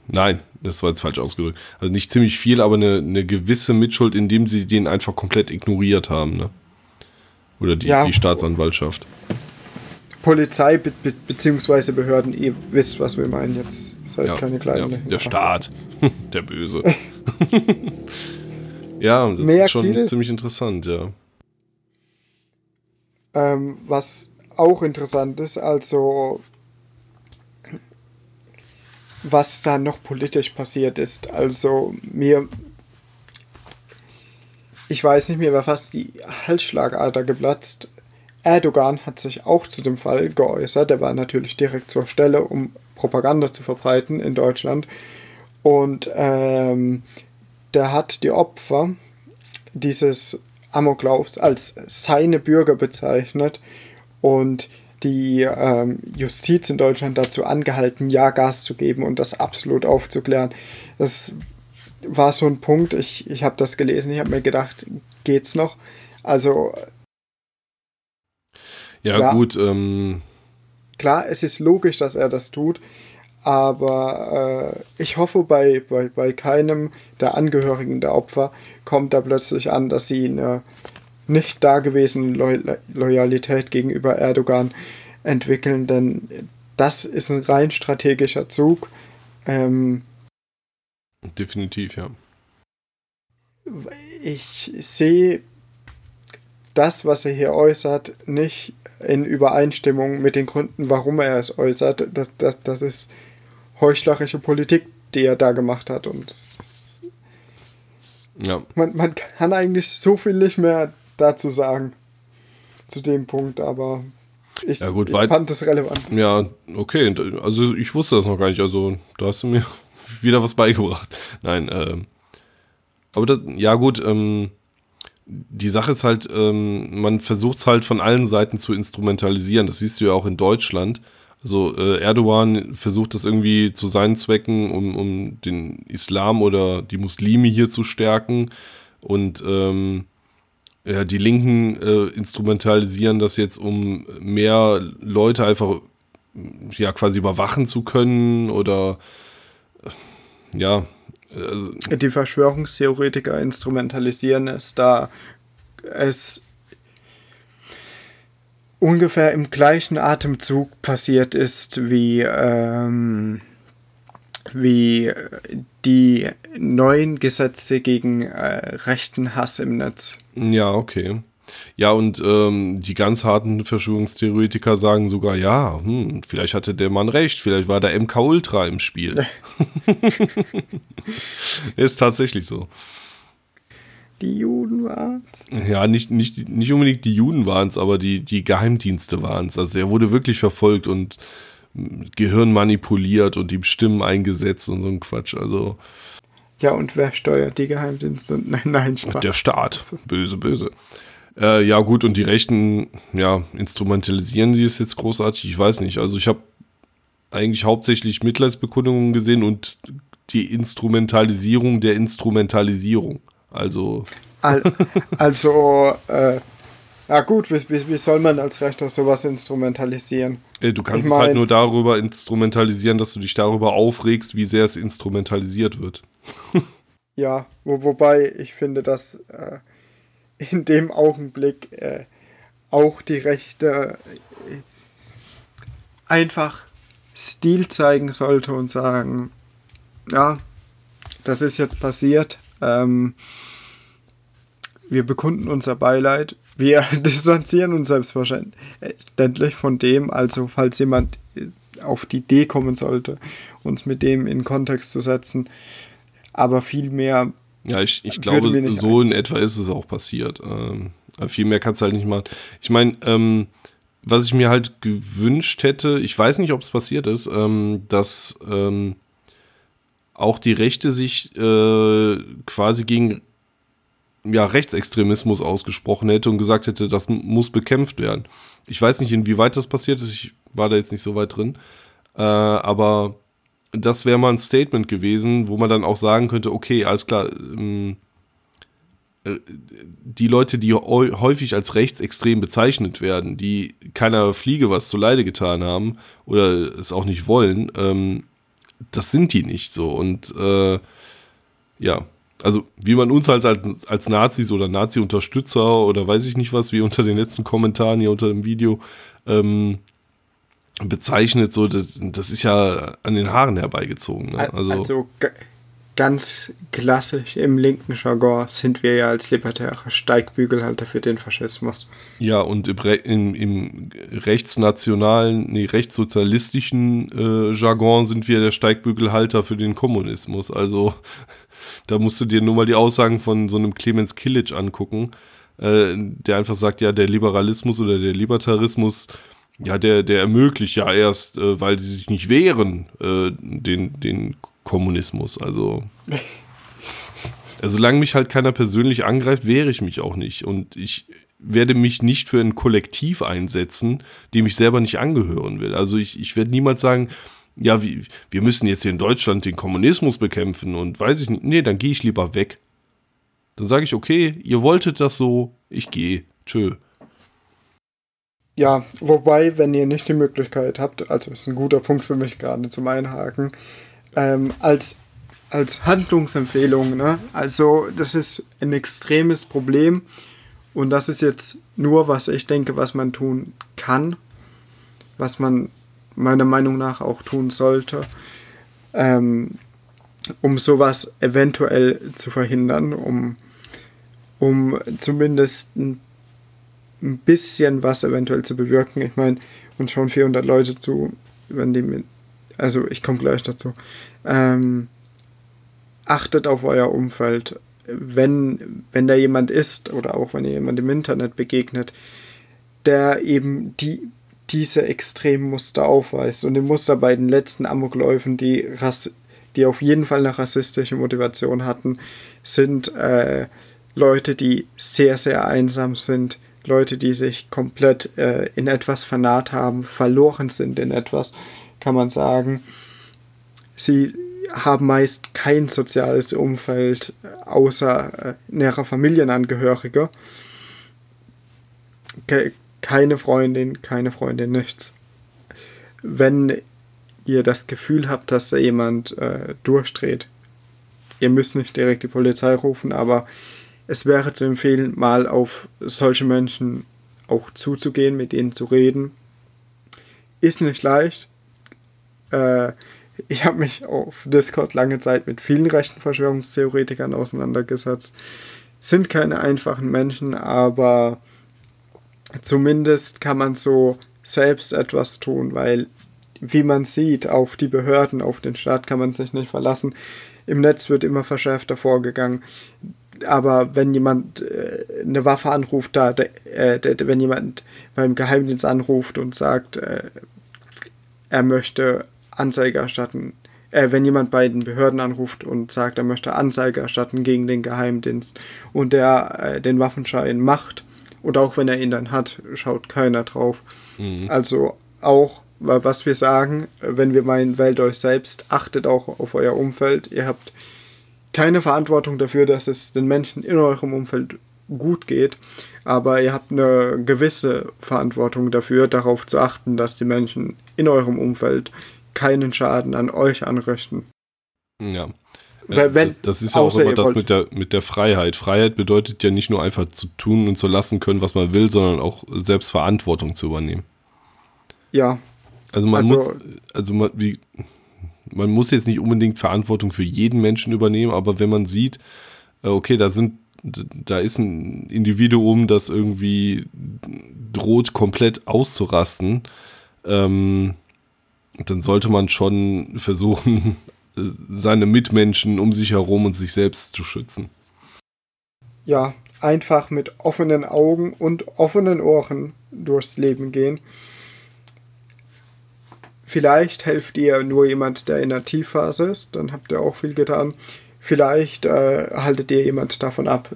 [SPEAKER 1] nein, das war jetzt falsch ausgedrückt. Also nicht ziemlich viel, aber eine, eine gewisse Mitschuld, indem sie den einfach komplett ignoriert haben, ne? Oder die, ja. die Staatsanwaltschaft.
[SPEAKER 2] Polizei be be beziehungsweise Behörden, ihr wisst, was wir meinen jetzt.
[SPEAKER 1] Seid ja, keine kleine. Ja, der Staat, (laughs) der Böse. (laughs) ja, das Mehr ist schon Kiel? ziemlich interessant, ja.
[SPEAKER 2] Ähm, was auch interessant ist, also was da noch politisch passiert ist. Also mir, ich weiß nicht, mir war fast die Halsschlagader geplatzt, Erdogan hat sich auch zu dem Fall geäußert. Er war natürlich direkt zur Stelle, um Propaganda zu verbreiten in Deutschland. Und ähm, der hat die Opfer dieses Amoklaufs als seine Bürger bezeichnet und die ähm, Justiz in Deutschland dazu angehalten, ja Gas zu geben und das absolut aufzuklären. Das war so ein Punkt, ich, ich habe das gelesen, ich habe mir gedacht, geht's noch? Also
[SPEAKER 1] ja, klar, gut. Ähm.
[SPEAKER 2] Klar, es ist logisch, dass er das tut, aber äh, ich hoffe, bei, bei, bei keinem der Angehörigen der Opfer kommt da plötzlich an, dass sie eine nicht dagewesene Lo Loyalität gegenüber Erdogan entwickeln, denn das ist ein rein strategischer Zug. Ähm,
[SPEAKER 1] Definitiv, ja.
[SPEAKER 2] Ich sehe das, was er hier äußert, nicht in Übereinstimmung mit den Gründen, warum er es äußert. Das, das, das ist heuchlerische Politik, die er da gemacht hat. Und ja. man, man kann eigentlich so viel nicht mehr dazu sagen. Zu dem Punkt, aber ich,
[SPEAKER 1] ja gut,
[SPEAKER 2] ich fand das relevant.
[SPEAKER 1] Ja, okay. Also ich wusste das noch gar nicht. Also da hast du mir (laughs) wieder was beigebracht. Nein, ähm. Aber das, ja gut, ähm, die Sache ist halt, ähm, man versucht es halt von allen Seiten zu instrumentalisieren. Das siehst du ja auch in Deutschland. Also äh, Erdogan versucht das irgendwie zu seinen Zwecken, um, um den Islam oder die Muslime hier zu stärken. Und ähm, ja, die Linken äh, instrumentalisieren das jetzt, um mehr Leute einfach ja quasi überwachen zu können oder äh, ja,
[SPEAKER 2] also die Verschwörungstheoretiker instrumentalisieren es, da es ungefähr im gleichen Atemzug passiert ist wie, ähm, wie die neuen Gesetze gegen äh, rechten Hass im Netz.
[SPEAKER 1] Ja, okay. Ja, und ähm, die ganz harten Verschwörungstheoretiker sagen sogar, ja, hm, vielleicht hatte der Mann recht, vielleicht war der MK Ultra im Spiel. (laughs) Ist tatsächlich so.
[SPEAKER 2] Die Juden waren
[SPEAKER 1] es? Ja, nicht, nicht, nicht unbedingt die Juden waren es, aber die, die Geheimdienste waren es. Also er wurde wirklich verfolgt und Gehirn manipuliert und ihm Stimmen eingesetzt und so ein Quatsch. Also.
[SPEAKER 2] Ja, und wer steuert die Geheimdienste? (laughs) Nein, nein,
[SPEAKER 1] Spaß. Der Staat. Böse, böse. Äh, ja, gut, und die Rechten, ja, instrumentalisieren sie es jetzt großartig? Ich weiß nicht. Also ich habe eigentlich hauptsächlich Mitleidsbekundungen gesehen und die Instrumentalisierung der Instrumentalisierung. Also.
[SPEAKER 2] also, äh, ja gut, wie, wie, wie, soll man als Rechter sowas instrumentalisieren?
[SPEAKER 1] Äh, du kannst ich mein, es halt nur darüber instrumentalisieren, dass du dich darüber aufregst, wie sehr es instrumentalisiert wird. (laughs)
[SPEAKER 2] ja, wo, wobei ich finde, dass äh, in dem Augenblick äh, auch die Rechte äh, einfach Stil zeigen sollte und sagen, ja, das ist jetzt passiert. Ähm, wir bekunden unser Beileid. Wir (laughs) distanzieren uns selbstverständlich von dem. Also, falls jemand auf die Idee kommen sollte, uns mit dem in Kontext zu setzen. Aber viel mehr.
[SPEAKER 1] Ja, ich, ich glaube, so in etwa ist es auch passiert. Ähm, viel mehr kannst du halt nicht machen. Ich meine, ähm, was ich mir halt gewünscht hätte, ich weiß nicht, ob es passiert ist, ähm, dass ähm, auch die Rechte sich äh, quasi gegen ja, Rechtsextremismus ausgesprochen hätte und gesagt hätte, das muss bekämpft werden. Ich weiß nicht, inwieweit das passiert ist, ich war da jetzt nicht so weit drin, äh, aber das wäre mal ein Statement gewesen, wo man dann auch sagen könnte, okay, alles klar, ähm, äh, die Leute, die häufig als rechtsextrem bezeichnet werden, die keiner Fliege was zu Leide getan haben oder es auch nicht wollen, ähm, das sind die nicht so. Und äh, ja, also wie man uns halt als, als Nazis oder Nazi-Unterstützer oder weiß ich nicht was, wie unter den letzten Kommentaren hier unter dem Video ähm, bezeichnet, so das, das, ist ja an den Haaren herbeigezogen. Ne?
[SPEAKER 2] Also, also ganz klassisch im linken Jargon sind wir ja als libertäre Steigbügelhalter für den Faschismus.
[SPEAKER 1] Ja, und im, im, im rechtsnationalen, nee, rechtssozialistischen äh, Jargon sind wir der Steigbügelhalter für den Kommunismus. Also da musst du dir nur mal die Aussagen von so einem Clemens Kilic angucken, äh, der einfach sagt, ja, der Liberalismus oder der Libertarismus ja, der, der ermöglicht ja erst, äh, weil die sich nicht wehren, äh, den, den Kommunismus. Also, also, solange mich halt keiner persönlich angreift, wehre ich mich auch nicht. Und ich werde mich nicht für ein Kollektiv einsetzen, dem ich selber nicht angehören will. Also ich, ich werde niemals sagen, ja, wie, wir müssen jetzt hier in Deutschland den Kommunismus bekämpfen und weiß ich nicht. Nee, dann gehe ich lieber weg. Dann sage ich, okay, ihr wolltet das so, ich gehe. Tschö.
[SPEAKER 2] Ja, wobei, wenn ihr nicht die Möglichkeit habt, also ist ein guter Punkt für mich gerade zum Einhaken, ähm, als, als Handlungsempfehlung. Ne? Also das ist ein extremes Problem und das ist jetzt nur, was ich denke, was man tun kann, was man meiner Meinung nach auch tun sollte, ähm, um sowas eventuell zu verhindern, um, um zumindest ein, bisschen was eventuell zu bewirken. Ich meine, und schon 400 Leute zu, wenn die mit also ich komme gleich dazu. Ähm, achtet auf euer Umfeld. Wenn, wenn da jemand ist oder auch wenn ihr jemand im Internet begegnet, der eben die, diese extremen Muster aufweist und die Muster bei den letzten Amokläufen, die, die auf jeden Fall eine rassistische Motivation hatten, sind äh, Leute, die sehr, sehr einsam sind, Leute, die sich komplett äh, in etwas vernarrt haben, verloren sind in etwas, kann man sagen. Sie haben meist kein soziales Umfeld außer äh, näherer Familienangehörige. Ke keine Freundin, keine Freundin, nichts. Wenn ihr das Gefühl habt, dass da jemand äh, durchdreht, ihr müsst nicht direkt die Polizei rufen, aber es wäre zu empfehlen, mal auf solche Menschen auch zuzugehen, mit ihnen zu reden. Ist nicht leicht, äh, ich habe mich auf Discord lange Zeit mit vielen rechten Verschwörungstheoretikern auseinandergesetzt. Sind keine einfachen Menschen, aber zumindest kann man so selbst etwas tun, weil, wie man sieht, auf die Behörden, auf den Staat kann man sich nicht verlassen. Im Netz wird immer verschärfter vorgegangen. Aber wenn jemand äh, eine Waffe anruft, da, äh, wenn jemand beim Geheimdienst anruft und sagt, äh, er möchte Anzeige erstatten. Äh, wenn jemand bei den Behörden anruft und sagt, er möchte Anzeige erstatten gegen den Geheimdienst und der äh, den Waffenschein macht und auch wenn er ihn dann hat, schaut keiner drauf. Mhm. Also auch, was wir sagen, wenn wir meinen, wählt euch selbst, achtet auch auf euer Umfeld. Ihr habt keine Verantwortung dafür, dass es den Menschen in eurem Umfeld gut geht, aber ihr habt eine gewisse Verantwortung dafür, darauf zu achten, dass die Menschen in eurem Umfeld keinen Schaden an euch anrichten.
[SPEAKER 1] Ja. Wenn, das, das ist ja auch immer das mit der, mit der Freiheit. Freiheit bedeutet ja nicht nur einfach zu tun und zu lassen können, was man will, sondern auch selbst Verantwortung zu übernehmen.
[SPEAKER 2] Ja.
[SPEAKER 1] Also man also, muss, also man, wie, man muss jetzt nicht unbedingt Verantwortung für jeden Menschen übernehmen, aber wenn man sieht, äh, okay, da sind da ist ein Individuum, das irgendwie droht, komplett auszurasten, ähm, dann sollte man schon (laughs) versuchen, seine Mitmenschen um sich herum und sich selbst zu schützen.
[SPEAKER 2] Ja, einfach mit offenen Augen und offenen Ohren durchs Leben gehen. Vielleicht helft ihr nur jemand, der in der Tiefphase ist, dann habt ihr auch viel getan. Vielleicht äh, haltet ihr jemand davon ab,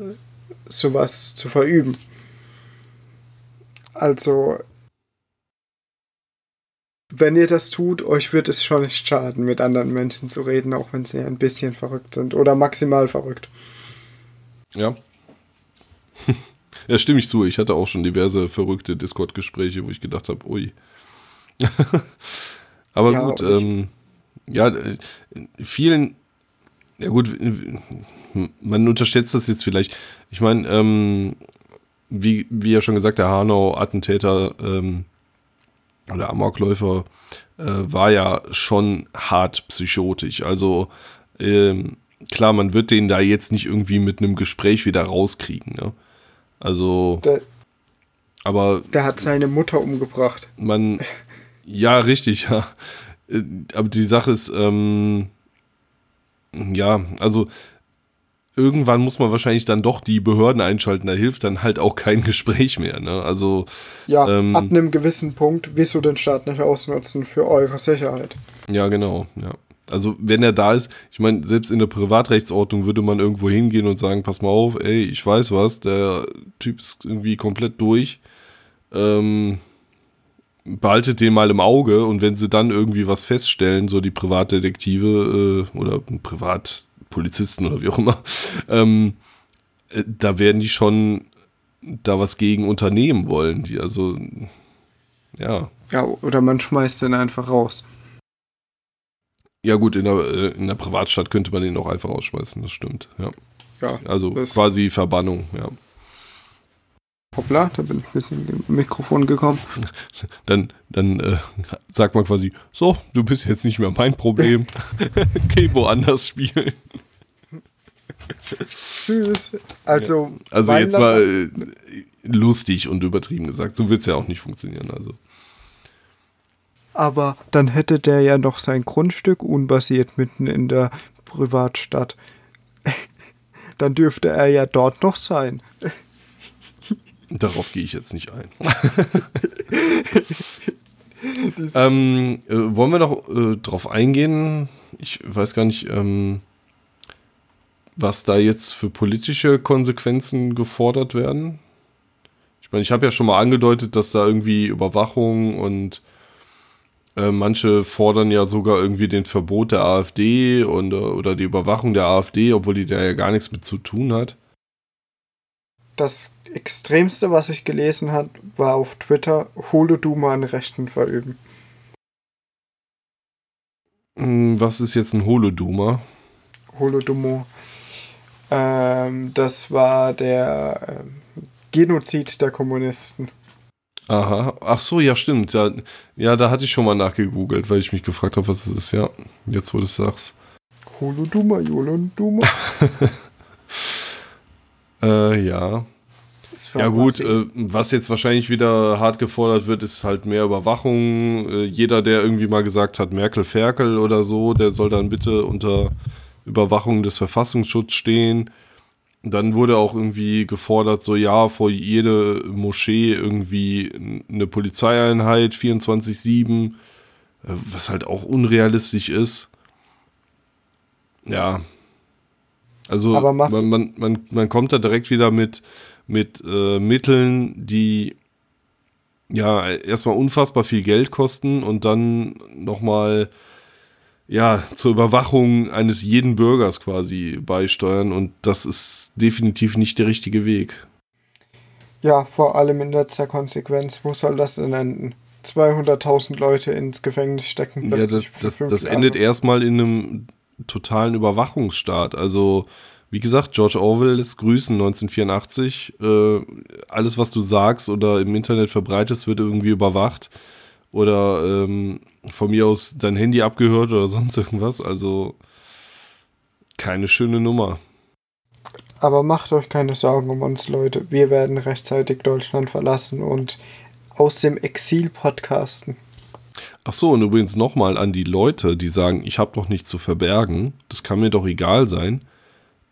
[SPEAKER 2] sowas zu verüben. Also, wenn ihr das tut, euch wird es schon nicht schaden, mit anderen Menschen zu reden, auch wenn sie ein bisschen verrückt sind oder maximal verrückt.
[SPEAKER 1] Ja. (laughs) ja, stimme ich zu. Ich hatte auch schon diverse verrückte Discord-Gespräche, wo ich gedacht habe, ui. (laughs) Aber ja, gut, ähm, ja, vielen, ja gut, man unterschätzt das jetzt vielleicht. Ich meine, ähm, wie, wie ja schon gesagt, der Hanau-Attentäter ähm, oder Amokläufer äh, war ja schon hart psychotisch. Also ähm, klar, man wird den da jetzt nicht irgendwie mit einem Gespräch wieder rauskriegen. Ne? Also, der, aber
[SPEAKER 2] der hat seine Mutter umgebracht.
[SPEAKER 1] Man, ja, richtig, ja. Äh, aber die Sache ist, ähm, ja, also irgendwann muss man wahrscheinlich dann doch die Behörden einschalten. Da hilft dann halt auch kein (laughs) Gespräch mehr. Ne? Also
[SPEAKER 2] ja, ähm, ab einem gewissen Punkt wieso den Staat nicht ausnutzen für eure Sicherheit.
[SPEAKER 1] Ja, genau. Ja. Also wenn er da ist, ich meine, selbst in der Privatrechtsordnung würde man irgendwo hingehen und sagen, pass mal auf, ey, ich weiß was, der Typ ist irgendwie komplett durch. Ähm, behaltet den mal im Auge und wenn sie dann irgendwie was feststellen, so die Privatdetektive äh, oder Privat Polizisten oder wie auch immer, ähm, äh, da werden die schon da was gegen unternehmen wollen. Die also, ja.
[SPEAKER 2] Ja, oder man schmeißt den einfach raus.
[SPEAKER 1] Ja, gut, in der, äh, in der Privatstadt könnte man den auch einfach rausschmeißen, das stimmt, ja.
[SPEAKER 2] Ja.
[SPEAKER 1] Also quasi Verbannung, ja.
[SPEAKER 2] Hoppla, da bin ich ein bisschen im Mikrofon gekommen. (laughs)
[SPEAKER 1] Dann, dann äh, sagt man quasi, so, du bist jetzt nicht mehr mein Problem. (laughs) Geh woanders spielen.
[SPEAKER 2] Tschüss. Also,
[SPEAKER 1] ja. also jetzt mal äh, lustig und übertrieben gesagt. So wird es ja auch nicht funktionieren. Also.
[SPEAKER 2] Aber dann hätte der ja noch sein Grundstück unbasiert mitten in der Privatstadt. (laughs) dann dürfte er ja dort noch sein.
[SPEAKER 1] Darauf gehe ich jetzt nicht ein. (laughs) (laughs) ähm, äh, wollen wir noch äh, drauf eingehen? Ich weiß gar nicht, ähm, was da jetzt für politische Konsequenzen gefordert werden. Ich meine, ich habe ja schon mal angedeutet, dass da irgendwie Überwachung und äh, manche fordern ja sogar irgendwie den Verbot der AfD und, äh, oder die Überwachung der AfD, obwohl die da ja gar nichts mit zu tun hat.
[SPEAKER 2] Das Extremste, was ich gelesen habe, war auf Twitter Holoduma an Rechten verüben.
[SPEAKER 1] Hm, was ist jetzt ein Holoduma?
[SPEAKER 2] Holodomo. Ähm, das war der ähm, Genozid der Kommunisten.
[SPEAKER 1] Aha, ach so, ja, stimmt. Ja, ja, da hatte ich schon mal nachgegoogelt, weil ich mich gefragt habe, was es ist. Ja, jetzt wo du es sagst.
[SPEAKER 2] Holoduma, Jolonduma. (laughs)
[SPEAKER 1] äh, ja. Ja gut, äh, was jetzt wahrscheinlich wieder hart gefordert wird, ist halt mehr Überwachung. Äh, jeder, der irgendwie mal gesagt hat, Merkel Ferkel oder so, der soll dann bitte unter Überwachung des Verfassungsschutzes stehen. Dann wurde auch irgendwie gefordert, so ja, vor jede Moschee irgendwie eine Polizeieinheit 24-7, äh, was halt auch unrealistisch ist. Ja. Also man, man, man, man kommt da direkt wieder mit, mit äh, Mitteln, die ja erstmal unfassbar viel Geld kosten und dann nochmal ja zur Überwachung eines jeden Bürgers quasi beisteuern und das ist definitiv nicht der richtige Weg.
[SPEAKER 2] Ja, vor allem in letzter Konsequenz, wo soll das denn enden? 200.000 Leute ins Gefängnis stecken.
[SPEAKER 1] Ja, das, das, das endet erstmal in einem totalen Überwachungsstaat. Also wie gesagt, George Orwell ist Grüßen 1984. Äh, alles, was du sagst oder im Internet verbreitest, wird irgendwie überwacht. Oder ähm, von mir aus dein Handy abgehört oder (laughs) sonst irgendwas. Also keine schöne Nummer.
[SPEAKER 2] Aber macht euch keine Sorgen um uns, Leute. Wir werden rechtzeitig Deutschland verlassen und aus dem Exil podcasten.
[SPEAKER 1] Ach so, und übrigens nochmal an die Leute, die sagen, ich habe doch nichts zu verbergen. Das kann mir doch egal sein.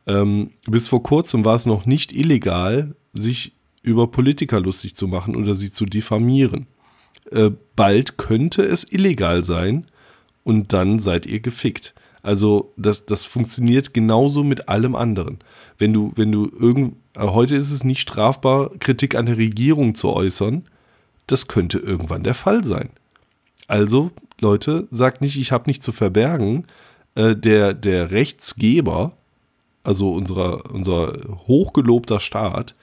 [SPEAKER 1] Ähm, bis vor kurzem war es noch nicht illegal, sich über Politiker lustig zu machen oder sie zu diffamieren. Äh, bald könnte es illegal sein und dann seid ihr gefickt. Also das, das funktioniert genauso mit allem anderen. Wenn du, wenn du irgend, äh, heute ist es nicht strafbar, Kritik an der Regierung zu äußern. Das könnte irgendwann der Fall sein. Also, Leute, sagt nicht, ich habe nichts zu verbergen. Äh, der, der Rechtsgeber, also unser, unser hochgelobter Staat,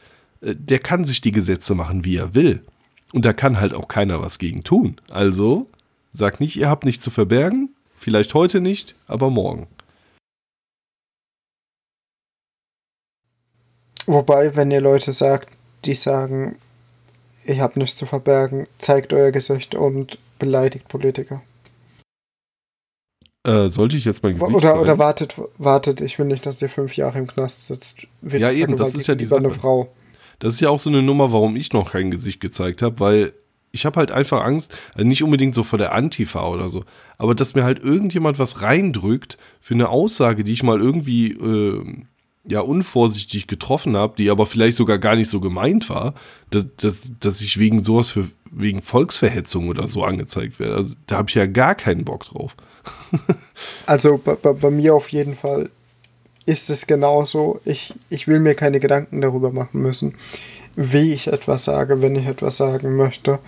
[SPEAKER 1] äh, der kann sich die Gesetze machen, wie er will. Und da kann halt auch keiner was gegen tun. Also, sagt nicht, ihr habt nichts zu verbergen. Vielleicht heute nicht, aber morgen.
[SPEAKER 2] Wobei, wenn ihr Leute sagt, die sagen, ich habe nichts zu verbergen, zeigt euer Gesicht und beleidigt Politiker.
[SPEAKER 1] Äh, sollte ich jetzt mein Gesicht
[SPEAKER 2] Oder, oder wartet, wartet, ich will nicht, dass ihr fünf Jahre im Knast sitzt.
[SPEAKER 1] ja, eben, das ist ja die Sache. Frau. Das ist ja auch so eine Nummer, warum ich noch kein Gesicht gezeigt habe, weil ich habe halt einfach Angst, also nicht unbedingt so vor der Antifa oder so, aber dass mir halt irgendjemand was reindrückt für eine Aussage, die ich mal irgendwie äh, ja unvorsichtig getroffen habe, die aber vielleicht sogar gar nicht so gemeint war, dass, dass, dass ich wegen sowas für wegen Volksverhetzung oder so angezeigt werde. Also, da habe ich ja gar keinen Bock drauf. (laughs)
[SPEAKER 2] also bei, bei, mir auf jeden Fall ist es genauso. Ich, ich will mir keine Gedanken darüber machen müssen, wie ich etwas sage, wenn ich etwas sagen möchte.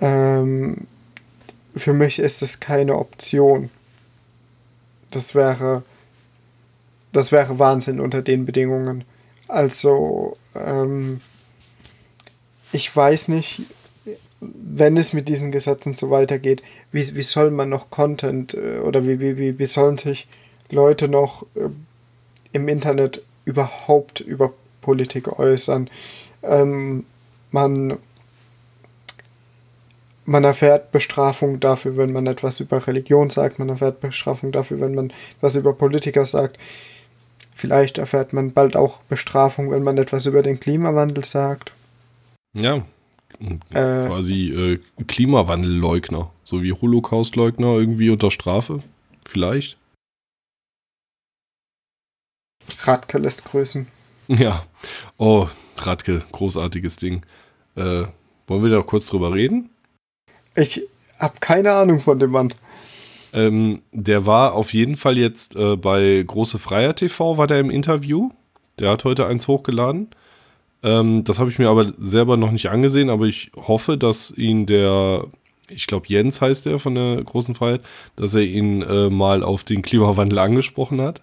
[SPEAKER 2] Ähm, für mich ist es keine Option. Das wäre, das wäre Wahnsinn unter den Bedingungen. Also, ähm, ich weiß nicht, wenn es mit diesen Gesetzen so weitergeht, wie, wie soll man noch Content äh, oder wie, wie, wie, sollen sich Leute noch äh, im Internet überhaupt über Politik äußern? Ähm, man, man erfährt Bestrafung dafür, wenn man etwas über Religion sagt, man erfährt Bestrafung dafür, wenn man was über Politiker sagt. Vielleicht erfährt man bald auch Bestrafung, wenn man etwas über den Klimawandel sagt.
[SPEAKER 1] Ja, quasi äh, Klimawandelleugner, so wie Holocaustleugner irgendwie unter Strafe. Vielleicht.
[SPEAKER 2] Radke lässt grüßen.
[SPEAKER 1] Ja. Oh, Radke, großartiges Ding. Äh, wollen wir da kurz drüber reden?
[SPEAKER 2] Ich habe keine Ahnung von dem Mann.
[SPEAKER 1] Ähm, der war auf jeden Fall jetzt äh, bei Große Freier TV, war der im Interview. Der hat heute eins hochgeladen. Ähm, das habe ich mir aber selber noch nicht angesehen, aber ich hoffe, dass ihn der, ich glaube Jens heißt der von der Großen Freiheit, dass er ihn äh, mal auf den Klimawandel angesprochen hat.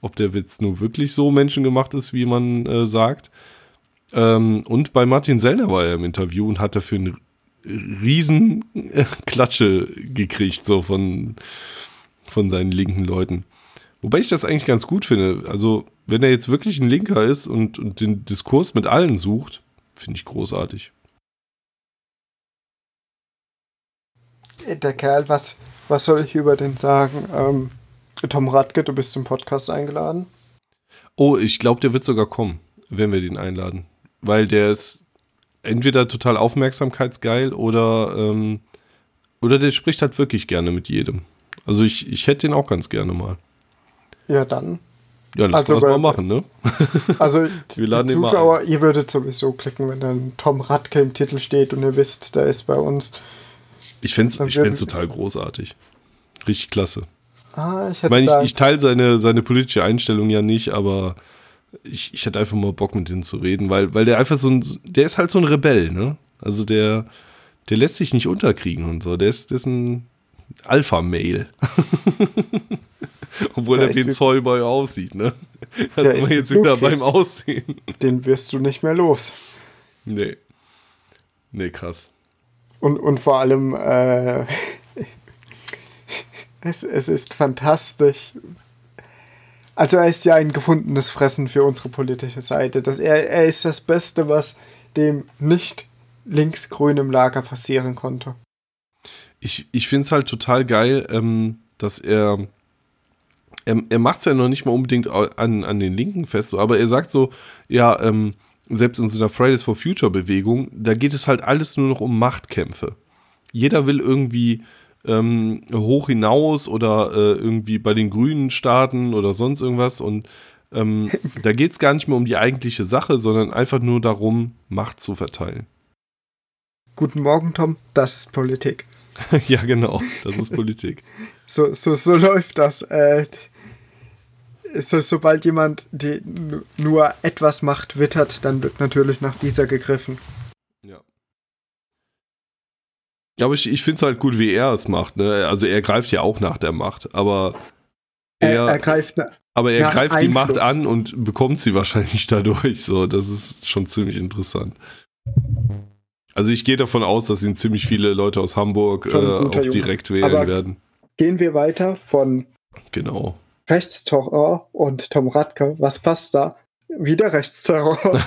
[SPEAKER 1] Ob der Witz nur wirklich so menschengemacht ist, wie man äh, sagt. Ähm, und bei Martin Sellner war er im Interview und hat dafür eine riesen Klatsche gekriegt, so von, von seinen linken Leuten. Wobei ich das eigentlich ganz gut finde. Also wenn er jetzt wirklich ein Linker ist und, und den Diskurs mit allen sucht, finde ich großartig.
[SPEAKER 2] Der Kerl, was, was soll ich über den sagen? Ähm, Tom Radke, du bist zum Podcast eingeladen.
[SPEAKER 1] Oh, ich glaube, der wird sogar kommen, wenn wir den einladen. Weil der ist entweder total aufmerksamkeitsgeil oder, ähm, oder der spricht halt wirklich gerne mit jedem. Also ich, ich hätte den auch ganz gerne mal.
[SPEAKER 2] Ja, dann
[SPEAKER 1] ja, lass also, mal machen, ne? (laughs)
[SPEAKER 2] Also, (laughs) Wir laden die Zuschauer, ihr würdet sowieso klicken, wenn dann Tom Radke im Titel steht und ihr wisst, der ist bei uns.
[SPEAKER 1] Ich fände es ich total großartig. Richtig klasse. Ah, ich, ich meine, ich, ich teile seine, seine politische Einstellung ja nicht, aber ich, ich hätte einfach mal Bock mit ihm zu reden, weil, weil der einfach so ein, der ist halt so ein Rebell, ne? Also der, der lässt sich nicht unterkriegen und so. Der ist, der ist ein Alpha-Mail. (laughs) Obwohl der er wie ein Zollboy aussieht, ne? Da sind wir jetzt wieder beim Aussehen.
[SPEAKER 2] Den wirst du nicht mehr los.
[SPEAKER 1] Nee. Nee, krass.
[SPEAKER 2] Und, und vor allem, äh, (laughs) es, es ist fantastisch. Also er ist ja ein gefundenes Fressen für unsere politische Seite. Das, er, er ist das Beste, was dem nicht linksgrünen Lager passieren konnte.
[SPEAKER 1] Ich, ich finde es halt total geil, ähm, dass er er, er macht es ja noch nicht mal unbedingt an, an den Linken fest, so, aber er sagt so, ja, ähm, selbst in so einer Fridays for Future Bewegung, da geht es halt alles nur noch um Machtkämpfe. Jeder will irgendwie ähm, hoch hinaus oder äh, irgendwie bei den Grünen starten oder sonst irgendwas und ähm, da geht es gar nicht mehr um die eigentliche Sache, sondern einfach nur darum, Macht zu verteilen.
[SPEAKER 2] Guten Morgen, Tom, das ist Politik. (laughs)
[SPEAKER 1] ja, genau, das ist Politik. (laughs)
[SPEAKER 2] so, so, so läuft das. Äh, so, sobald jemand die nur etwas Macht wittert, dann wird natürlich nach dieser gegriffen.
[SPEAKER 1] Ja. Aber ich, ich finde es halt gut, wie er es macht. Ne? Also er greift ja auch nach der Macht, aber
[SPEAKER 2] er, er, greift na,
[SPEAKER 1] aber er greift Einfluss. die Macht an und bekommt sie wahrscheinlich (laughs) dadurch. So, das ist schon ziemlich interessant. Also ich gehe davon aus, dass ihn ziemlich viele Leute aus Hamburg äh, auch direkt wählen aber werden.
[SPEAKER 2] Gehen wir weiter von
[SPEAKER 1] genau.
[SPEAKER 2] Rechtsterror und Tom Radke. Was passt da? Wieder Rechtsterror. (laughs)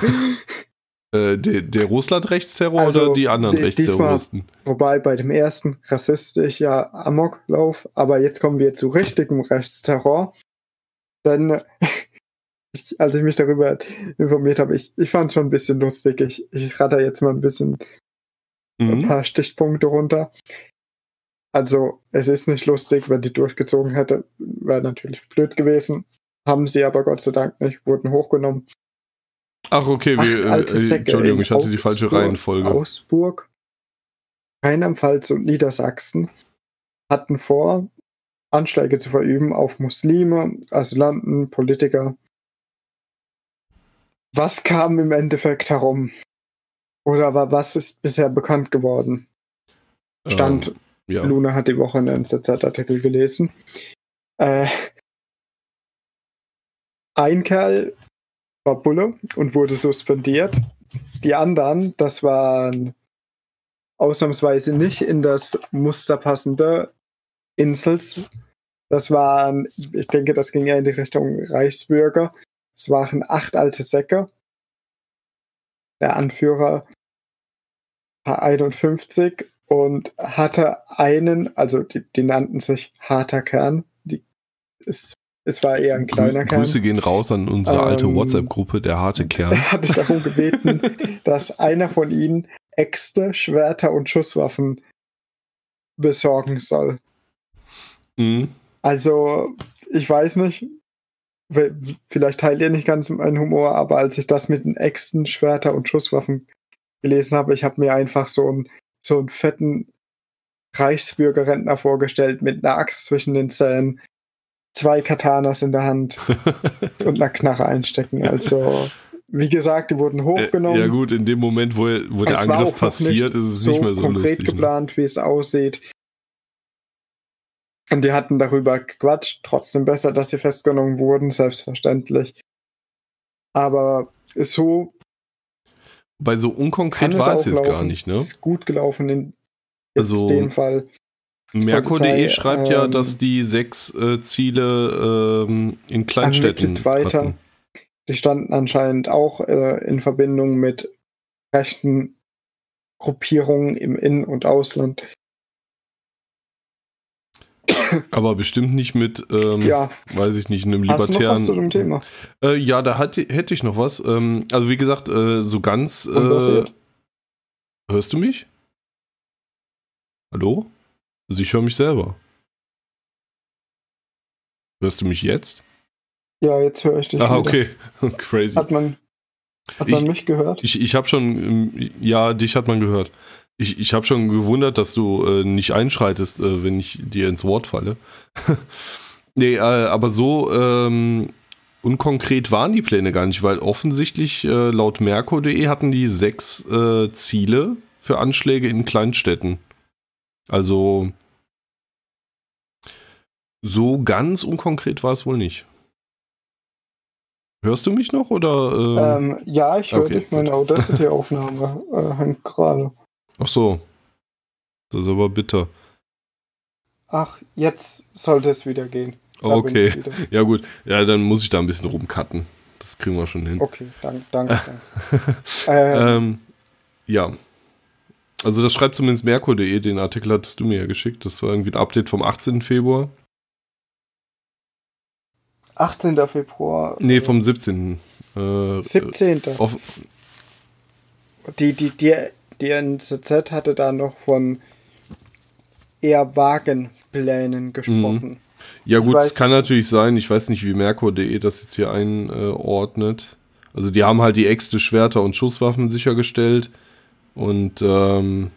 [SPEAKER 2] (laughs)
[SPEAKER 1] äh, der, der Russland-Rechtsterror also, oder die anderen Rechtsterroristen?
[SPEAKER 2] Wobei bei dem ersten rassistisch ja Amoklauf, aber jetzt kommen wir zu richtigem Rechtsterror. Denn ich, als ich mich darüber informiert habe, ich, ich fand es schon ein bisschen lustig. Ich, ich ratter jetzt mal ein bisschen mhm. ein paar Stichpunkte runter. Also, es ist nicht lustig, wenn die durchgezogen hätte, wäre natürlich blöd gewesen. Haben sie aber Gott sei Dank nicht, wurden hochgenommen.
[SPEAKER 1] Ach, okay, wie, äh, Entschuldigung, ich hatte die falsche Reihenfolge.
[SPEAKER 2] Augsburg, Rheinland-Pfalz und Niedersachsen hatten vor, Anschläge zu verüben auf Muslime, Asylanten, Politiker. Was kam im Endeffekt herum? Oder was ist bisher bekannt geworden? Stand, ähm, ja. Luna hat die Woche einen NZZ-Artikel gelesen. Äh, ein Kerl war Bulle und wurde suspendiert. Die anderen, das waren ausnahmsweise nicht in das Muster passende Insels. Das waren, ich denke, das ging ja in die Richtung Reichsbürger. Es waren acht alte Säcke. Der Anführer war 51 und hatte einen, also die, die nannten sich harter Kern. Die, es, es war eher ein kleiner Grü
[SPEAKER 1] Kern. Grüße gehen raus an unsere ähm, alte WhatsApp-Gruppe, der harte Kern.
[SPEAKER 2] Er hatte darum gebeten, (laughs) dass einer von ihnen Äxte, Schwerter und Schusswaffen besorgen soll. Mhm. Also, ich weiß nicht, vielleicht teilt ihr nicht ganz meinen Humor, aber als ich das mit den Äxten, Schwerter und Schusswaffen gelesen habe, ich habe mir einfach so einen, so einen fetten Reichsbürgerrentner vorgestellt mit einer Axt zwischen den Zähnen, zwei Katanas in der Hand (laughs) und einer Knarre einstecken. Also, wie gesagt, die wurden hochgenommen.
[SPEAKER 1] Ja, gut, in dem Moment, wo, wo der Angriff passiert, ist es so nicht mehr so konkret lustig.
[SPEAKER 2] konkret geplant, ne? wie es aussieht. Und die hatten darüber gequatscht. Trotzdem besser, dass sie festgenommen wurden, selbstverständlich. Aber so.
[SPEAKER 1] Bei so unkonkret war es jetzt laufen. gar nicht, ne?
[SPEAKER 2] Ist gut gelaufen in also, dem Fall.
[SPEAKER 1] Merkur.de schreibt ähm, ja, dass die sechs äh, Ziele ähm, in Kleinstädten weiter. Hatten.
[SPEAKER 2] Die standen anscheinend auch äh, in Verbindung mit rechten Gruppierungen im In- und Ausland.
[SPEAKER 1] Aber bestimmt nicht mit, ähm, ja. weiß ich nicht, einem libertären. Hast du noch was zu dem Thema? Äh, ja, da hatte, hätte ich noch was. Ähm, also wie gesagt, äh, so ganz. Äh, hörst du mich? Hallo? Also ich höre mich selber. Hörst du mich jetzt?
[SPEAKER 2] Ja, jetzt höre ich dich.
[SPEAKER 1] Ah, okay. (laughs) Crazy.
[SPEAKER 2] Hat man, hat man
[SPEAKER 1] ich,
[SPEAKER 2] mich gehört?
[SPEAKER 1] Ich, ich habe schon, ähm, ja, dich hat man gehört. Ich, ich habe schon gewundert, dass du äh, nicht einschreitest, äh, wenn ich dir ins Wort falle. (laughs) nee, äh, aber so ähm, unkonkret waren die Pläne gar nicht, weil offensichtlich äh, laut Merkur.de hatten die sechs äh, Ziele für Anschläge in Kleinstädten. Also so ganz unkonkret war es wohl nicht. Hörst du mich noch oder?
[SPEAKER 2] Ähm, ja, ich höre okay, dich. Meine Audacity-Aufnahme äh, hängt gerade.
[SPEAKER 1] Ach so. Das ist aber bitter.
[SPEAKER 2] Ach, jetzt sollte es wieder gehen.
[SPEAKER 1] Da okay. Wieder. (laughs) Ja, gut. Ja, dann muss ich da ein bisschen rumcutten. Das kriegen wir schon hin.
[SPEAKER 2] Okay, danke, danke. danke. (laughs)
[SPEAKER 1] ähm, ähm, ja. Also, das schreibt zumindest Merkur.de. Den Artikel hattest du mir ja geschickt. Das war irgendwie ein Update vom 18. Februar.
[SPEAKER 2] 18. Februar.
[SPEAKER 1] Nee, vom 17. Äh,
[SPEAKER 2] 17.
[SPEAKER 1] Auf,
[SPEAKER 2] Die, die, die, die NZZ hatte da noch von eher vagen Plänen gesprochen.
[SPEAKER 1] ja
[SPEAKER 2] Ich
[SPEAKER 1] gut, es kann natürlich sein, ich weiß nicht, wie Merkur.de das jetzt hier einordnet. Also die haben halt die Äxte, Schwerter und Schusswaffen sichergestellt. Und ähm,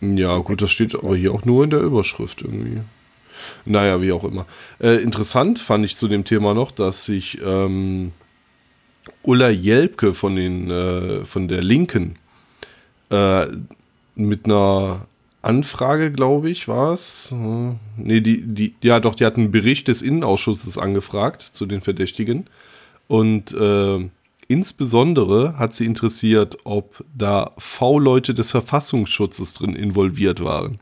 [SPEAKER 1] ja, gut, das steht aber hier auch nur in der Überschrift irgendwie. Naja, wie auch immer. Äh, interessant fand ich zu dem Thema noch, dass sich ähm, Ulla Jelpke von, den, äh, von der Linken äh, mit einer Anfrage, glaube ich, war es. Äh, nee, die, die, ja doch, die hat einen Bericht des Innenausschusses angefragt zu den Verdächtigen. Und äh, insbesondere hat sie interessiert, ob da V-Leute des Verfassungsschutzes drin involviert waren.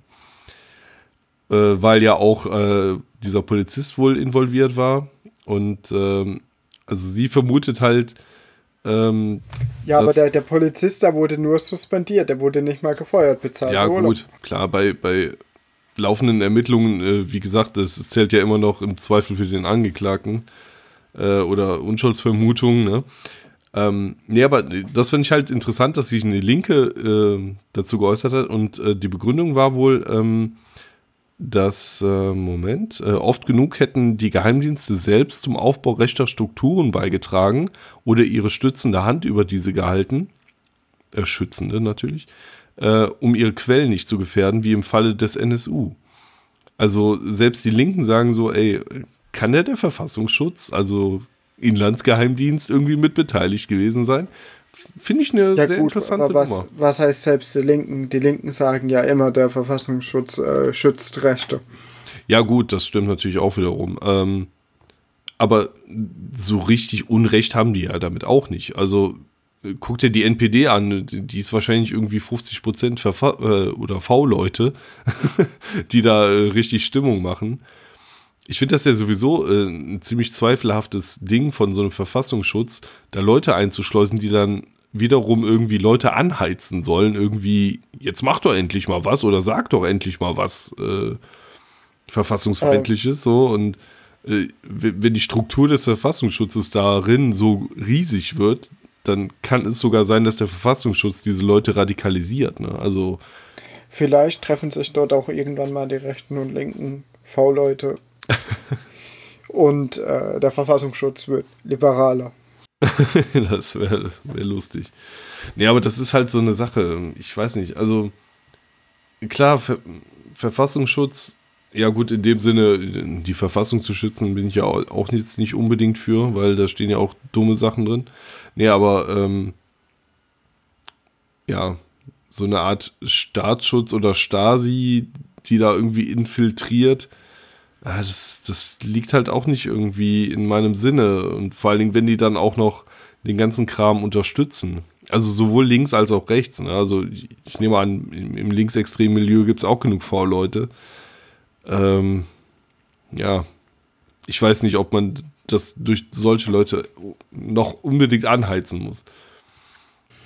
[SPEAKER 1] Äh, weil ja auch äh, dieser Polizist wohl involviert war. Und ähm, also sie vermutet halt, ähm,
[SPEAKER 2] Ja, aber der, der Polizist, der wurde nur suspendiert, der wurde nicht mal gefeuert, bezahlt.
[SPEAKER 1] Ja,
[SPEAKER 2] Urlaub.
[SPEAKER 1] gut, klar, bei, bei laufenden Ermittlungen, äh, wie gesagt, das zählt ja immer noch im Zweifel für den Angeklagten äh, oder Unschuldsvermutung, ne? Ähm, nee, aber das finde ich halt interessant, dass sich eine Linke äh, dazu geäußert hat und äh, die Begründung war wohl, ähm, dass, äh, Moment, äh, oft genug hätten die Geheimdienste selbst zum Aufbau rechter Strukturen beigetragen oder ihre stützende Hand über diese gehalten, äh, schützende natürlich, äh, um ihre Quellen nicht zu gefährden, wie im Falle des NSU. Also selbst die Linken sagen so, ey, kann der der Verfassungsschutz, also Inlandsgeheimdienst, irgendwie mit beteiligt gewesen sein? Finde ich eine
[SPEAKER 2] Ja,
[SPEAKER 1] sehr
[SPEAKER 2] gut,
[SPEAKER 1] interessante
[SPEAKER 2] aber was,
[SPEAKER 1] Nummer.
[SPEAKER 2] was heißt selbst die Linken? Die Linken sagen ja immer, der Verfassungsschutz äh, schützt Rechte.
[SPEAKER 1] Ja, gut, das stimmt natürlich auch wiederum. Ähm, aber so richtig Unrecht haben die ja damit auch nicht. Also äh, guck dir die NPD an, die die ist wahrscheinlich irgendwie 50 Prozent äh, oder V-Leute, (laughs) die da äh, richtig Stimmung machen. Ich finde das ja sowieso äh, ein ziemlich zweifelhaftes Ding von so einem Verfassungsschutz, da Leute einzuschleusen, die dann wiederum irgendwie Leute anheizen sollen, irgendwie, jetzt mach doch endlich mal was oder sag doch endlich mal was äh, verfassungsfeindliches, so und äh, wenn die Struktur des Verfassungsschutzes darin so riesig wird, dann kann es sogar sein, dass der Verfassungsschutz diese Leute radikalisiert. Ne? Also
[SPEAKER 2] Vielleicht treffen sich dort auch irgendwann mal die Rechten und Linken V-Leute. (laughs) und äh, der Verfassungsschutz wird liberaler. (laughs)
[SPEAKER 1] das wäre wär lustig. Nee, aber das ist halt so eine Sache. Ich weiß nicht. Also, klar, Ver Verfassungsschutz, ja gut, in dem Sinne, die Verfassung zu schützen, bin ich ja au- auch jetzt nicht unbedingt für, weil da stehen ja auch dumme Sachen drin. Nee, aber, ähm, ja, so eine Art Staatsschutz oder Stasi, die da irgendwie infiltriert, das, das liegt halt auch nicht irgendwie in meinem Sinne. Und vor allen Dingen, wenn die dann auch noch den ganzen Kram unterstützen. Also sowohl links als auch rechts. Ne? Also ich, ich nehme an, im, im linksextremen Milieu gibt es auch genug V-Leute. Ähm, ja, ich weiß nicht, ob man das durch solche Leute noch unbedingt anheizen muss.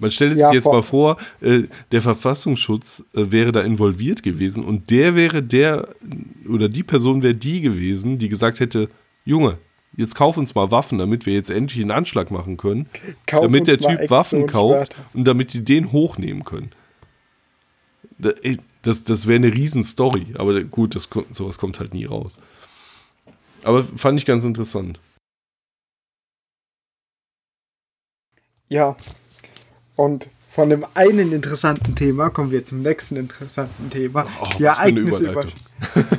[SPEAKER 1] Man stellt sich
[SPEAKER 2] Ja,
[SPEAKER 1] jetzt
[SPEAKER 2] vor-
[SPEAKER 1] mal vor, äh, der Verfassungsschutz äh, wäre da involviert gewesen und der wäre der oder die Person wäre die gewesen, die gesagt hätte, Junge, jetzt kauf uns mal Waffen, damit wir jetzt endlich einen Anschlag machen können,
[SPEAKER 2] Kauf
[SPEAKER 1] damit der Typ Waffen
[SPEAKER 2] und
[SPEAKER 1] kauft und damit die den hochnehmen können. Das, das wäre eine Riesenstory, aber gut, das, sowas kommt halt nie raus. Aber fand ich ganz interessant.
[SPEAKER 2] Ja. Und von dem einen interessanten Thema kommen wir zum nächsten interessanten Thema.
[SPEAKER 1] Oh,
[SPEAKER 2] die, Ereignisse über,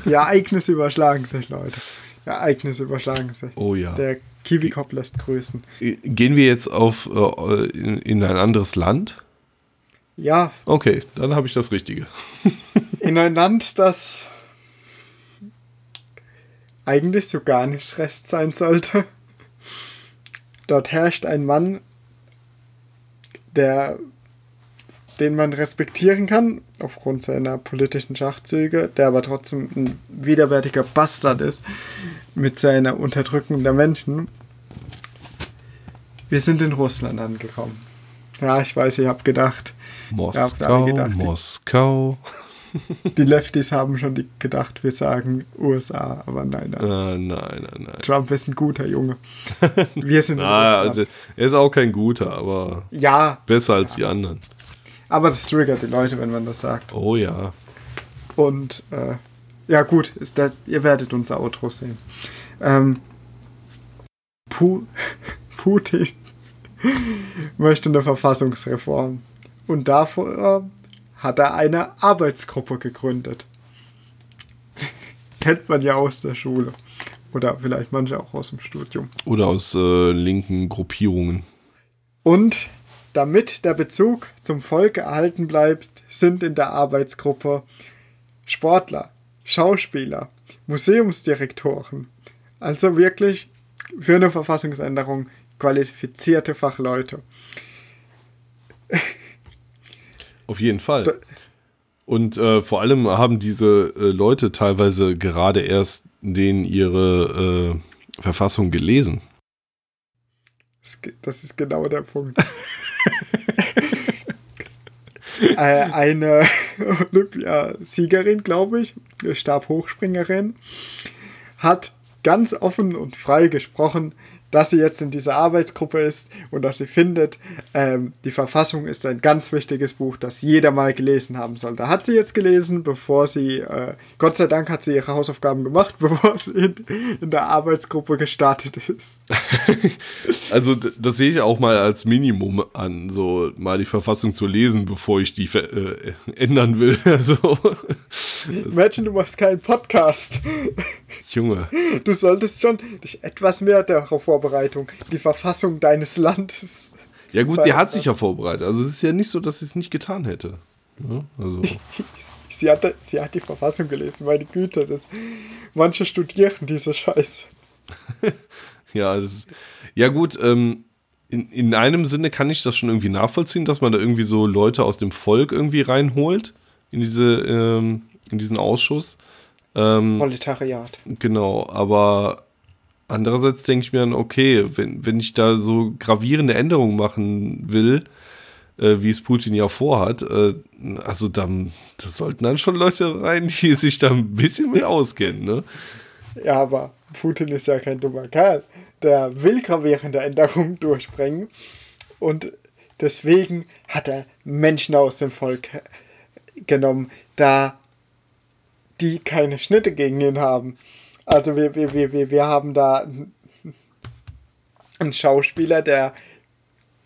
[SPEAKER 2] die (laughs) Ereignisse überschlagen sich, Leute. Die Ereignisse überschlagen sich.
[SPEAKER 1] Oh ja.
[SPEAKER 2] Der Kiwi Cop lässt grüßen.
[SPEAKER 1] Gehen wir jetzt auf äh, in, in ein anderes Land?
[SPEAKER 2] Ja,
[SPEAKER 1] Okay, dann habe ich das Richtige. (laughs)
[SPEAKER 2] in ein Land, das eigentlich so gar nicht recht sein sollte. Dort herrscht ein Mann, der, den man respektieren kann, aufgrund seiner politischen Schachzüge, der aber trotzdem ein widerwärtiger Bastard ist mit seiner Unterdrückung der Menschen. Wir sind in Russland angekommen. Ja, ich weiß, ihr habt gedacht,
[SPEAKER 1] Moskau,
[SPEAKER 2] gedacht,
[SPEAKER 1] Moskau.
[SPEAKER 2] Die Lefties haben schon die gedacht, wir sagen USA, aber nein, nein.
[SPEAKER 1] Äh, nein, nein, nein.
[SPEAKER 2] Trump ist ein guter Junge. Wir sind (laughs)
[SPEAKER 1] Na, also, er ist auch kein guter, aber
[SPEAKER 2] ja,
[SPEAKER 1] besser als die anderen.
[SPEAKER 2] aber das triggert die Leute, wenn man das sagt.
[SPEAKER 1] Oh ja.
[SPEAKER 2] Und äh, ja, gut, ist das, ihr werdet unser Outro sehen. Ähm, Pu (laughs) Putin (laughs) möchte eine Verfassungsreform. Und davor hat er eine Arbeitsgruppe gegründet. Kennt man ja aus der Schule. Oder vielleicht manche auch aus dem Studium.
[SPEAKER 1] Oder aus äh, linken Gruppierungen.
[SPEAKER 2] Und damit der Bezug zum Volk erhalten bleibt, sind in der Arbeitsgruppe Sportler, Schauspieler, Museumsdirektoren. Also wirklich für eine Verfassungsänderung qualifizierte Fachleute. (laughs)
[SPEAKER 1] Auf jeden Fall. Und äh, vor allem haben diese äh, Leute teilweise gerade erst denen ihre äh, Verfassung gelesen.
[SPEAKER 2] Das ge- Das ist genau der Punkt. (laughs) äh, eine (laughs) Olympiasiegerin, glaube ich, Stabhochspringerin, hat ganz offen und frei gesprochen, dass sie jetzt in dieser Arbeitsgruppe ist und dass sie findet, ähm, die Verfassung ist ein ganz wichtiges Buch, das jeder mal gelesen haben sollte. Hat sie jetzt gelesen, bevor sie, äh, Gott sei Dank hat sie ihre Hausaufgaben gemacht, (laughs) bevor sie in, in der Arbeitsgruppe gestartet ist. (laughs)
[SPEAKER 1] Also das sehe ich auch mal als Minimum an, so mal die Verfassung zu lesen, bevor ich die äh, ändern will. (laughs) Also,
[SPEAKER 2] Imagine, du machst keinen Podcast.
[SPEAKER 1] Junge.
[SPEAKER 2] Du solltest schon dich etwas mehr darauf Vorbereitung, die Verfassung deines Landes.
[SPEAKER 1] Ja gut, sie hat sich ja vorbereitet. Also es ist ja nicht so, dass sie es nicht getan hätte. Ja, also, (laughs)
[SPEAKER 2] Sie hat, sie hat die Verfassung gelesen, meine Güte. Das, manche studieren diese Scheiße. (laughs)
[SPEAKER 1] ja, das ist, ja gut, ähm, in, in einem Sinne kann ich das schon irgendwie nachvollziehen, dass man da irgendwie so Leute aus dem Volk irgendwie reinholt in diese, ähm, in diesen Ausschuss. Ähm,
[SPEAKER 2] Proletariat.
[SPEAKER 1] Genau, aber andererseits denke ich mir dann, okay, wenn, wenn ich da so gravierende Änderungen machen will, äh, wie es Putin ja vorhat, äh, also dann, da sollten dann schon Leute rein, die (laughs) sich da ein bisschen mit auskennen, ne?
[SPEAKER 2] Ja, aber Putin ist ja kein dummer Kerl. Der will gravierende Änderungen (laughs) durchbringen. Und deswegen hat er Menschen aus dem Volk genommen, da die keine Schnitte gegen ihn haben. Also wir, wir, wir, wir, wir haben da einen Schauspieler, der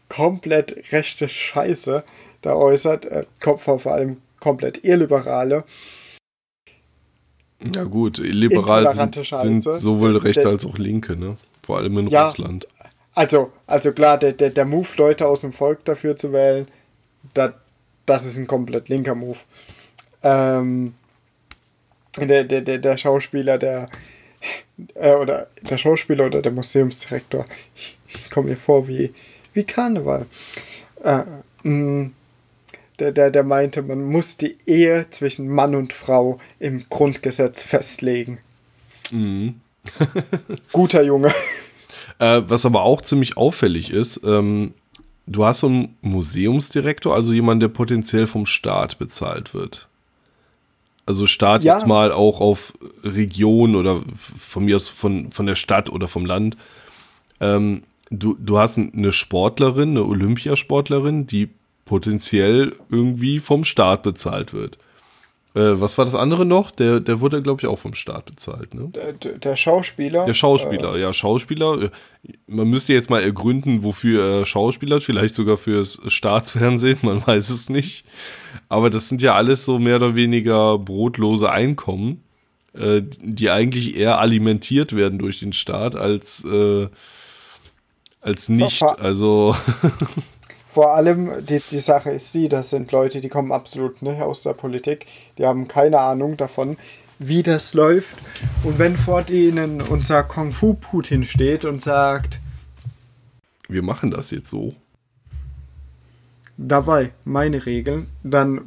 [SPEAKER 2] komplett rechte Scheiße da äußert, äh, vor allem komplett illiberale.
[SPEAKER 1] Ja gut, liberal sind, sind sowohl Rechte
[SPEAKER 2] Der-
[SPEAKER 1] als auch Linke, ne? Vor allem in
[SPEAKER 2] Ja.
[SPEAKER 1] Russland.
[SPEAKER 2] Also, also klar, der, der, der Move, Leute aus dem Volk dafür zu wählen, da, das ist ein komplett linker Move. Ähm, der, der, der, der Schauspieler, der äh, oder der Schauspieler oder der Museumsdirektor, ich, ich komme mir vor wie, wie Karneval. Äh, mh, der, der, der meinte, man muss die Ehe zwischen Mann und Frau im Grundgesetz festlegen.
[SPEAKER 1] Mhm. (laughs)
[SPEAKER 2] Guter Junge.
[SPEAKER 1] Äh, was aber auch ziemlich auffällig ist, ähm, du hast so einen Museumsdirektor, also jemand, der potenziell vom Staat bezahlt wird. Also Staat
[SPEAKER 2] Ja.
[SPEAKER 1] jetzt mal auch auf Region oder von mir aus von, von der Stadt oder vom Land. Ähm, du, du hast eine Sportlerin, eine Olympiasportlerin, die potenziell irgendwie vom Staat bezahlt wird. Äh, was war das andere noch? Der, der wurde, glaube ich, auch vom Staat bezahlt, ne?
[SPEAKER 2] Der, der Schauspieler.
[SPEAKER 1] Der Schauspieler, ja, Schauspieler. äh, Man müsste jetzt mal ergründen, wofür er Schauspieler, vielleicht sogar fürs Staatsfernsehen, (laughs) man weiß es nicht. Aber das sind ja alles so mehr oder weniger brotlose Einkommen, äh, die eigentlich eher alimentiert werden durch den Staat als, äh, als nicht. Also, (laughs)
[SPEAKER 2] Vor allem, die, die Sache ist die, das sind Leute, die kommen absolut nicht aus der Politik, die haben keine Ahnung davon, wie das läuft. Und wenn vor denen unser Kung Fu Putin steht und sagt,
[SPEAKER 1] wir machen das jetzt so.
[SPEAKER 2] dabei, meine Regeln, dann,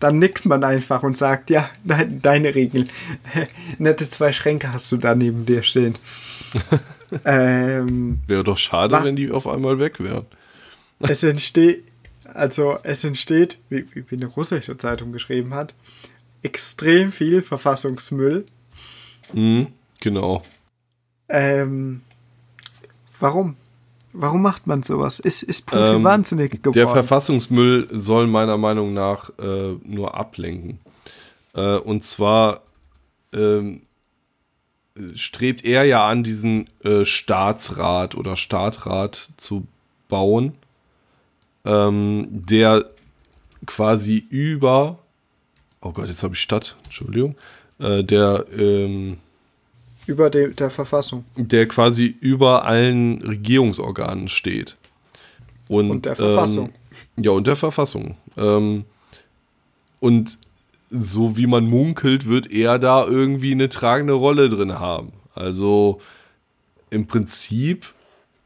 [SPEAKER 2] dann nickt man einfach und sagt, ja, de deine Regeln. (laughs) Nette zwei Schränke hast du da neben dir stehen. (laughs) ähm,
[SPEAKER 1] Wäre doch schade, wenn die auf einmal weg wären.
[SPEAKER 2] es entsteht, Also es entsteht, wie, wie eine russische Zeitung geschrieben hat, extrem viel Verfassungsmüll.
[SPEAKER 1] Mhm, genau.
[SPEAKER 2] Ähm, warum? Warum macht man sowas? Ist, ist Putin
[SPEAKER 1] Ähm,
[SPEAKER 2] wahnsinnig geworden?
[SPEAKER 1] Der Verfassungsmüll soll meiner Meinung nach äh, nur ablenken. Äh, und zwar ähm, strebt er ja an, diesen äh, Staatsrat oder Staatrat zu bauen, ähm, der quasi über, oh Gott, jetzt habe ich Stadt, Entschuldigung, äh, der, ähm,
[SPEAKER 2] Über de, der Verfassung.
[SPEAKER 1] der quasi über allen Regierungsorganen steht. Und,
[SPEAKER 2] Und der Verfassung.
[SPEAKER 1] Ähm, ja, und der Verfassung. Ähm, und so wie man munkelt, wird er da irgendwie eine tragende Rolle drin haben. Also im Prinzip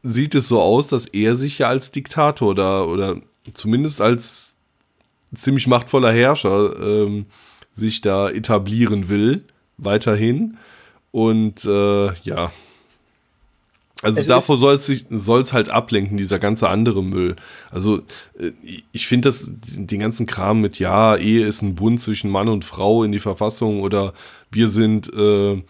[SPEAKER 1] sieht es so aus, dass er sich ja als Diktator da oder zumindest als ziemlich machtvoller Herrscher ähm, sich da etablieren will, weiterhin. Und äh, ja, also
[SPEAKER 2] Es
[SPEAKER 1] davor soll es halt ablenken, dieser ganze andere Müll. Also äh, ich finde das, den ganzen Kram mit, ja, Ehe ist ein Bund zwischen Mann und Frau in die Verfassung oder wir sind äh,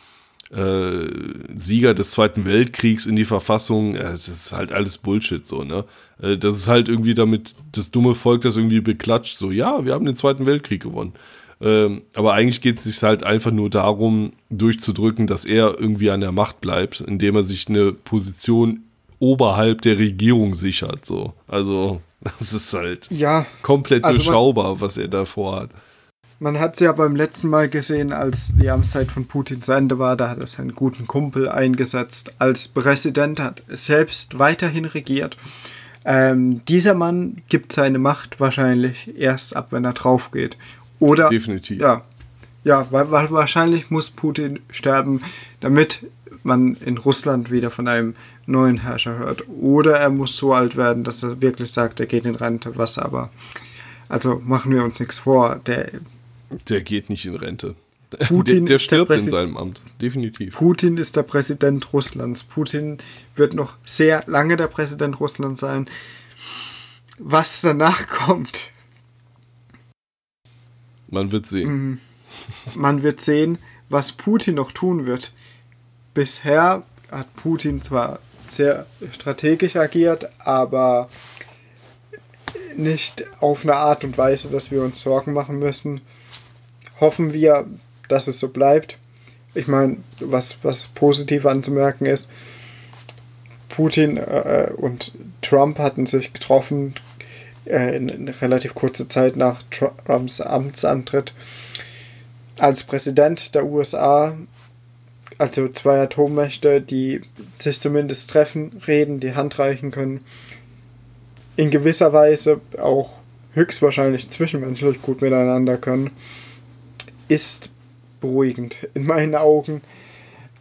[SPEAKER 1] äh, Sieger des Zweiten Weltkriegs in die Verfassung, es ist halt alles Bullshit so, ne? Äh, das ist halt irgendwie damit das dumme Volk das irgendwie beklatscht, so, ja, wir haben den Zweiten Weltkrieg gewonnen. Ähm, aber eigentlich geht es sich halt einfach nur darum, durchzudrücken, dass er irgendwie an der Macht bleibt, indem er sich eine Position oberhalb der Regierung sichert. So. Also, (laughs) das ist halt
[SPEAKER 2] Ja,
[SPEAKER 1] komplett
[SPEAKER 2] Also man-
[SPEAKER 1] durchschaubar, was er da vorhat.
[SPEAKER 2] man hat es ja beim letzten Mal gesehen, als die Amtszeit von Putin zu Ende war, da hat er seinen guten Kumpel eingesetzt als Präsident, hat selbst weiterhin regiert. Ähm, dieser Mann gibt seine Macht wahrscheinlich erst ab, wenn er drauf geht. Oder
[SPEAKER 1] Definitiv.
[SPEAKER 2] Ja, ja, wahrscheinlich muss Putin sterben, damit man in Russland wieder von einem neuen Herrscher hört. Oder er muss so alt werden, dass er wirklich sagt, er geht in Rente, was aber. Also machen wir uns nichts vor. Der
[SPEAKER 1] Der geht nicht in Rente.
[SPEAKER 2] Putin
[SPEAKER 1] der, der
[SPEAKER 2] ist der
[SPEAKER 1] stirbt in seinem Amt. Definitiv.
[SPEAKER 2] Putin ist der Präsident Russlands. Putin wird noch sehr lange der Präsident Russlands sein. Was danach (laughs) kommt,
[SPEAKER 1] Man wird sehen.
[SPEAKER 2] man wird sehen, was Putin noch tun wird. Bisher hat Putin zwar sehr strategisch agiert, aber nicht auf eine Art und Weise, dass wir uns Sorgen machen müssen. Hoffen wir, dass es so bleibt. Ich meine, was, was positiv anzumerken ist, Putin äh, und Trump hatten sich getroffen in, in relativ kurzer Zeit nach Trumps Amtsantritt als Präsident der USA, also zwei Atommächte, die sich zumindest treffen, reden, die Hand reichen können, in gewisser Weise auch höchstwahrscheinlich zwischenmenschlich gut miteinander können, ist beruhigend in meinen Augen.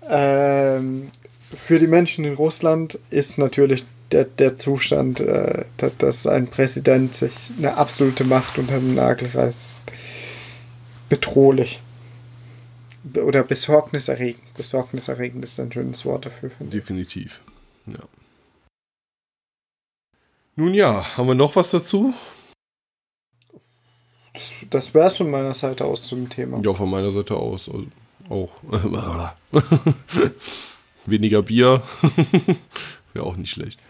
[SPEAKER 2] Ähm, für die Menschen in Russland ist natürlich der, der Zustand, äh, dass, ein Präsident sich eine absolute Macht unter den Nagel reißt, bedrohlich. Be- Oder besorgniserregend. Besorgniserregend ist ein schönes Wort dafür.
[SPEAKER 1] Definitiv. Ja. Nun ja, haben wir noch was dazu?
[SPEAKER 2] Das, das wäre es von meiner Seite aus zum Thema.
[SPEAKER 1] Ja, von meiner Seite aus also auch. (laughs) Weniger Bier. (laughs) Wäre auch nicht schlecht.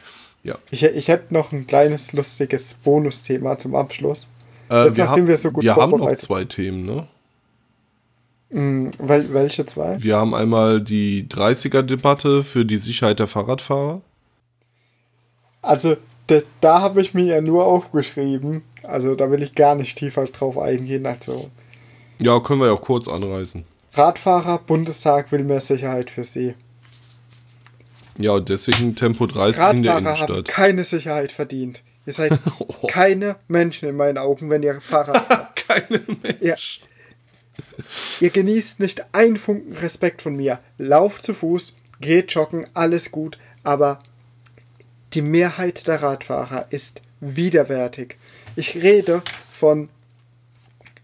[SPEAKER 2] Ich, ich hätte noch ein kleines, lustiges Bonusthema zum Abschluss.
[SPEAKER 1] Äh,
[SPEAKER 2] Jetzt,
[SPEAKER 1] wir
[SPEAKER 2] nachdem
[SPEAKER 1] haben,
[SPEAKER 2] wir so gut
[SPEAKER 1] wir haben noch zwei Themen, ne?
[SPEAKER 2] Hm, wel, welche zwei?
[SPEAKER 1] Wir haben einmal die 30er-Debatte für die Sicherheit der Fahrradfahrer.
[SPEAKER 2] Also, da, da habe ich mir ja nur aufgeschrieben. Also, da will ich gar nicht tiefer drauf eingehen. Also,
[SPEAKER 1] Ja, können wir ja auch kurz anreißen.
[SPEAKER 2] Radfahrer, Bundestag will mehr Sicherheit für sie.
[SPEAKER 1] Ja, und deswegen Tempo 30 in der
[SPEAKER 2] Radfahrer haben
[SPEAKER 1] Innenstadt.
[SPEAKER 2] keine Sicherheit verdient. Ihr seid (laughs) (laughs) keine Menschen in meinen Augen, wenn ihr Fahrrad (laughs) fahrt.
[SPEAKER 1] Keine Mensch.
[SPEAKER 2] Ja. Ihr genießt nicht einen Funken Respekt von mir. Lauft zu Fuß, geht joggen, alles gut, aber die Mehrheit der Radfahrer ist widerwärtig. Ich rede von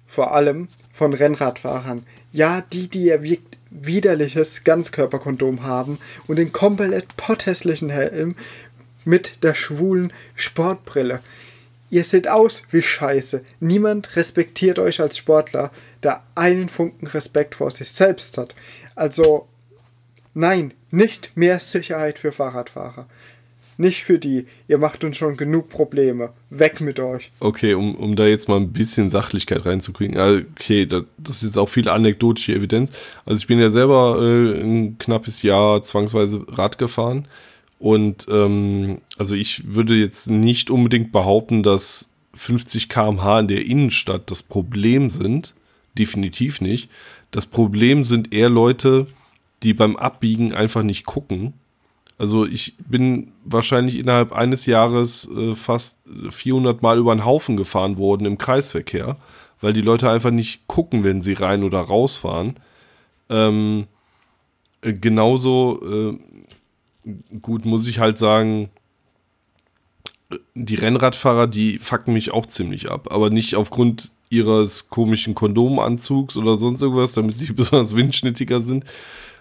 [SPEAKER 2] vor allem von Rennradfahrern. Ja, die, die ihr wi- widerliches Ganzkörperkondom haben und den komplett potthässlichen Helm mit der schwulen Sportbrille. Ihr seht aus wie Scheiße. Niemand respektiert euch als Sportler, der einen Funken Respekt vor sich selbst hat. Also, nein, nicht mehr Sicherheit für Fahrradfahrer. Nicht für die. Ihr macht uns schon genug Probleme. Weg mit euch.
[SPEAKER 1] Okay, um, um da jetzt mal ein bisschen Sachlichkeit reinzukriegen. Okay, das, ist jetzt auch viel anekdotische Evidenz. Also ich bin ja selber äh, ein knappes Jahr zwangsweise Rad gefahren. Und ähm, also ich würde jetzt nicht unbedingt behaupten, dass 50 km/h in der Innenstadt das Problem sind. Definitiv nicht. Das Problem sind eher Leute, die beim Abbiegen einfach nicht gucken. Also ich bin wahrscheinlich innerhalb eines Jahres äh, fast 400 Mal über den Haufen gefahren worden im Kreisverkehr, weil die Leute einfach nicht gucken, wenn sie rein oder rausfahren. Ähm, äh, genauso äh, gut muss ich halt sagen, die Rennradfahrer, die fucken mich auch ziemlich ab, aber nicht aufgrund ihres komischen Kondomanzugs oder sonst irgendwas, damit sie (laughs) besonders windschnittiger sind,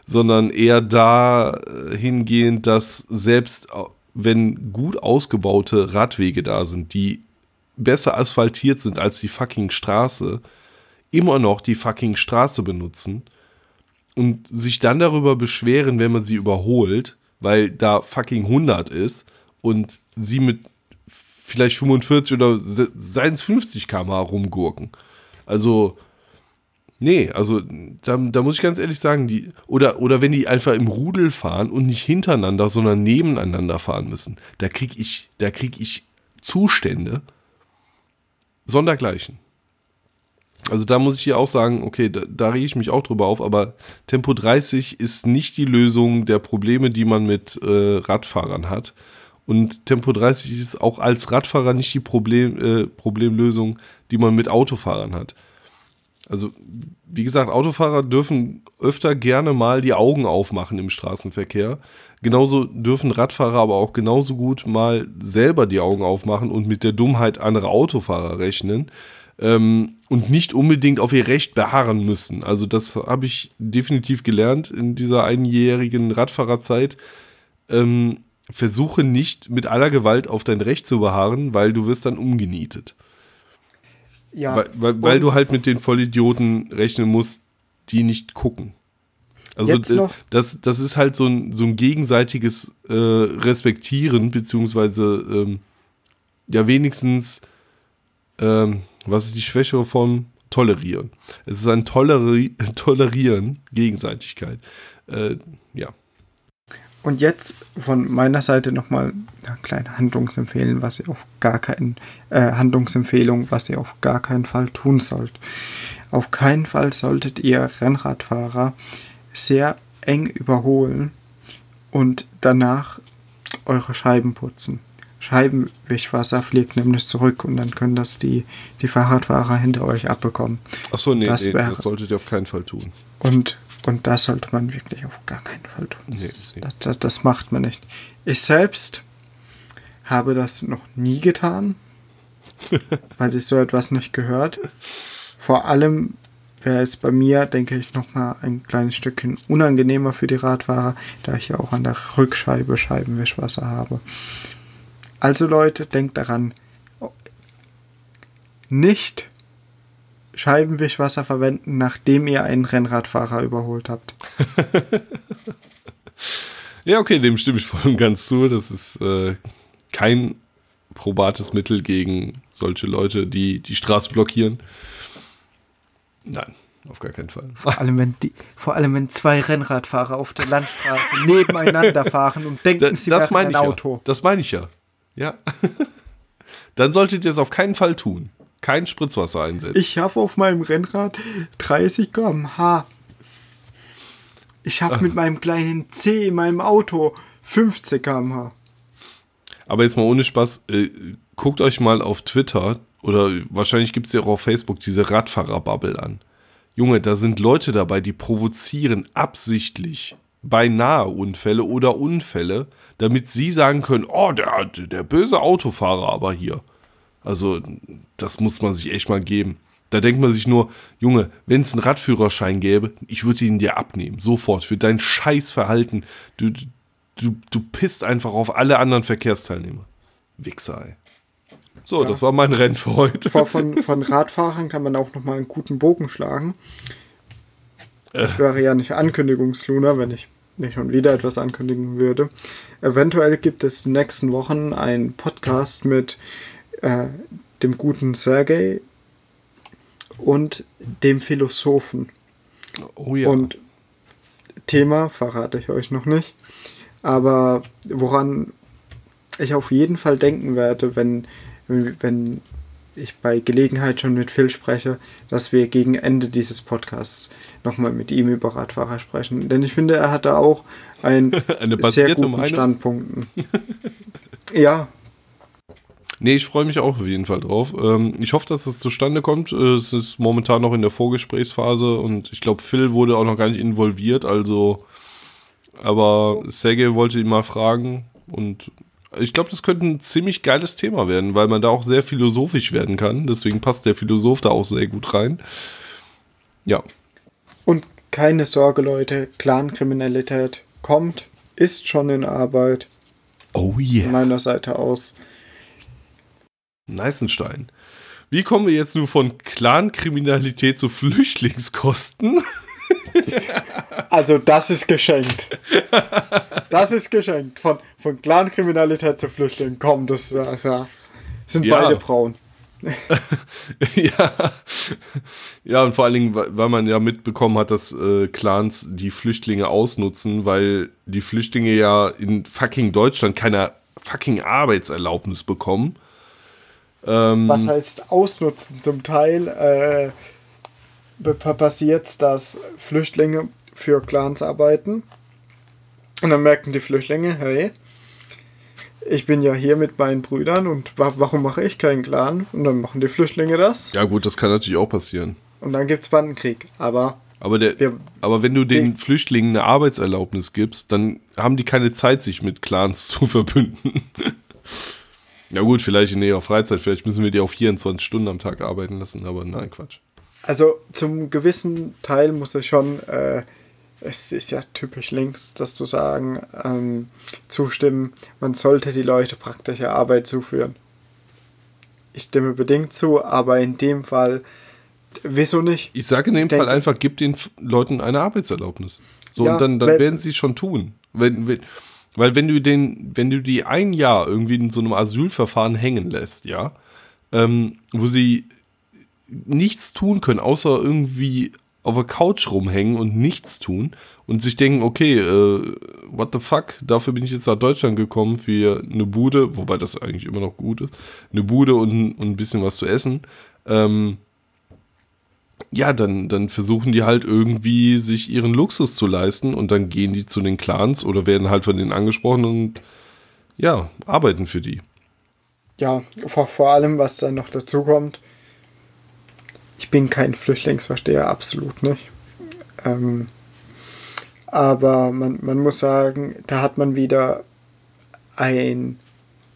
[SPEAKER 1] sondern eher dahingehend, dass selbst wenn gut ausgebaute Radwege da sind, die besser asphaltiert sind als die fucking Straße, immer noch die fucking Straße benutzen und sich dann darüber beschweren, wenn man sie überholt, weil da fucking 100 ist und sie mit vielleicht 45 oder seien es 50 km/h rumgurken. Also, nee, also da, da muss ich ganz ehrlich sagen, die, oder, oder wenn die einfach im Rudel fahren und nicht hintereinander, sondern nebeneinander fahren müssen, da krieg ich, da krieg ich Zustände sondergleichen. Also da muss ich hier auch sagen, okay, da, da rege ich mich auch drüber auf, aber Tempo 30 ist nicht die Lösung der Probleme, die man mit äh, Radfahrern hat. Und Tempo 30 ist auch als Radfahrer nicht die Problem, äh, Problemlösung, die man mit Autofahrern hat. Also, wie gesagt, Autofahrer dürfen öfter gerne mal die Augen aufmachen im Straßenverkehr. Genauso dürfen Radfahrer aber auch genauso gut mal selber die Augen aufmachen und mit der Dummheit anderer Autofahrer rechnen ähm, und nicht unbedingt auf ihr Recht beharren müssen. Also, das habe ich definitiv gelernt in dieser einjährigen Radfahrerzeit. Ähm, versuche nicht mit aller Gewalt auf dein Recht zu beharren, weil du wirst dann umgenietet. Ja. Weil, weil, weil du halt mit den Vollidioten rechnen musst, die nicht gucken. Also das, das ist halt so ein, so ein gegenseitiges äh, Respektieren, beziehungsweise ähm, ja wenigstens, ähm, was ist die schwächere Form? Tolerieren. Es ist ein Toleri (laughs) Tolerieren, Gegenseitigkeit. Äh, ja.
[SPEAKER 2] Und jetzt von meiner Seite nochmal eine kleine Handlungsempfehlung, was ihr auf gar keinen äh, Handlungsempfehlung, was ihr auf gar keinen Fall tun sollt. Auf keinen Fall solltet ihr Rennradfahrer sehr eng überholen und danach eure Scheiben putzen. Scheibenwischwasser fliegt nämlich zurück und dann können das die, die Fahrradfahrer hinter euch abbekommen.
[SPEAKER 1] Achso, nee, das, nee, das solltet ihr auf keinen Fall tun.
[SPEAKER 2] Und und das sollte man wirklich auf gar keinen Fall tun. Nee, nee. Das, das, das, macht man nicht. Ich selbst habe das noch nie getan, (laughs) weil sich so etwas nicht gehört. Vor allem wäre es bei mir, denke ich, nochmal ein kleines Stückchen unangenehmer für die Radfahrer, da ich ja auch an der Rückscheibe Scheibenwischwasser habe. Also Leute, denkt daran, nicht Scheibenwischwasser verwenden, nachdem ihr einen Rennradfahrer überholt habt. (laughs)
[SPEAKER 1] ja, okay, dem stimme ich voll und ganz zu. Das ist äh, kein probates Mittel gegen solche Leute, die die Straße blockieren. Nein, auf gar keinen Fall.
[SPEAKER 2] Vor allem, wenn, die, vor allem, wenn zwei Rennradfahrer auf der Landstraße (laughs) nebeneinander fahren und denken, da, sie
[SPEAKER 1] wären ein Auto. Ja. Das meine ich ja. Ja. (laughs) Dann solltet ihr es auf keinen Fall tun kein Spritzwasser einsetzen.
[SPEAKER 2] Ich habe auf meinem Rennrad 30 km/h. Ich habe mit meinem kleinen C in meinem Auto 50 km/h.
[SPEAKER 1] Aber jetzt mal ohne Spaß, äh, guckt euch mal auf Twitter oder wahrscheinlich gibt es ja auch auf Facebook diese Radfahrer-Bubble an. Junge, da sind Leute dabei, die provozieren absichtlich beinahe Unfälle oder Unfälle, damit sie sagen können, oh, der, der böse Autofahrer aber hier. Also, das muss man sich echt mal geben. Da denkt man sich nur, Junge, wenn es einen Radführerschein gäbe, ich würde ihn dir abnehmen. Sofort. Für dein Scheißverhalten. Du, du, du pisst einfach auf alle anderen Verkehrsteilnehmer. Wichser, ey. So, ja. das war mein Rennen für heute.
[SPEAKER 2] Von, von Radfahrern kann man auch nochmal einen guten Bogen schlagen. Ich wäre ja nicht Ankündigungsluna, wenn ich nicht schon wieder etwas ankündigen würde. Eventuell gibt es in den nächsten Wochen einen Podcast mit äh, dem guten Sergei und dem Philosophen.
[SPEAKER 1] Oh ja.
[SPEAKER 2] Und Thema verrate ich euch noch nicht. Aber woran ich auf jeden Fall denken werde, wenn, wenn ich bei Gelegenheit schon mit Phil spreche, dass wir gegen Ende dieses Podcasts nochmal mit ihm über Radfahrer sprechen. Denn ich finde, er hatte auch ein (laughs) sehr guten Meinung. Standpunkten. (laughs) ja.
[SPEAKER 1] Nee, ich freue mich auch auf jeden Fall drauf. Ähm, ich hoffe, dass es zustande kommt. Es ist momentan noch in der Vorgesprächsphase und ich glaube, Phil wurde auch noch gar nicht involviert. Also, aber Sergej wollte ihn mal fragen und ich glaube, das könnte ein ziemlich geiles Thema werden, weil man da auch sehr philosophisch werden kann. Deswegen passt der Philosoph da auch sehr gut rein. Ja.
[SPEAKER 2] Und keine Sorge, Leute, Clankriminalität kommt, ist schon in Arbeit.
[SPEAKER 1] Oh yeah.
[SPEAKER 2] Von meiner Seite aus.
[SPEAKER 1] Neißenstein. Wie kommen wir jetzt nur von Clankriminalität zu Flüchtlingskosten? (laughs)
[SPEAKER 2] Also das ist geschenkt. Das ist geschenkt. Von, von Clankriminalität zu Flüchtlingen. Komm, das, das sind ja. beide braun. (laughs)
[SPEAKER 1] ja. ja, und vor allen Dingen, weil man ja mitbekommen hat, dass äh, Clans die Flüchtlinge ausnutzen, weil die Flüchtlinge ja in fucking Deutschland keine fucking Arbeitserlaubnis bekommen.
[SPEAKER 2] Ähm, Was heißt ausnutzen? Zum Teil äh, passiert, dass Flüchtlinge für Clans arbeiten. Und dann merken die Flüchtlinge, hey, ich bin ja hier mit meinen Brüdern und warum mache ich keinen Clan? Und dann machen die Flüchtlinge das.
[SPEAKER 1] Ja gut, das kann natürlich auch passieren.
[SPEAKER 2] Und dann gibt es Bandenkrieg. Aber,
[SPEAKER 1] aber, der, wir, aber wenn du den Flüchtlingen eine Arbeitserlaubnis gibst, dann haben die keine Zeit, sich mit Clans (laughs) zu verbünden. Ja gut, vielleicht in ihrer Freizeit, vielleicht müssen wir die auf 24 Stunden am Tag arbeiten lassen, aber nein, Quatsch.
[SPEAKER 2] Also zum gewissen Teil muss ich schon... Äh, es ist ja typisch links, das zu sagen, ähm, zustimmen, man sollte die Leute praktische Arbeit zuführen. Ich stimme bedingt zu, aber in dem Fall, wieso nicht?
[SPEAKER 1] Ich sage in dem Fall einfach, gib den Leuten eine Arbeitserlaubnis. So, ja, und dann, dann werden sie schon tun. Wenn, wenn, weil wenn du den, wenn du die ein Jahr irgendwie in so einem Asylverfahren hängen lässt, ja, ähm, wo sie nichts tun können, außer irgendwie auf der Couch rumhängen und nichts tun und sich denken, okay, äh, what the fuck, dafür bin ich jetzt nach Deutschland gekommen für eine Bude, wobei das eigentlich immer noch gut ist, eine Bude und, und ein bisschen was zu essen. Ähm, ja, dann, dann versuchen die halt irgendwie sich ihren Luxus zu leisten und dann gehen die zu den Clans oder werden halt von denen angesprochen und ja, arbeiten für die.
[SPEAKER 2] Ja, vor, vor allem, was dann noch dazu kommt, ich bin kein Flüchtlingsversteher, absolut nicht. Ähm, aber man, man muss sagen, da hat man wieder ein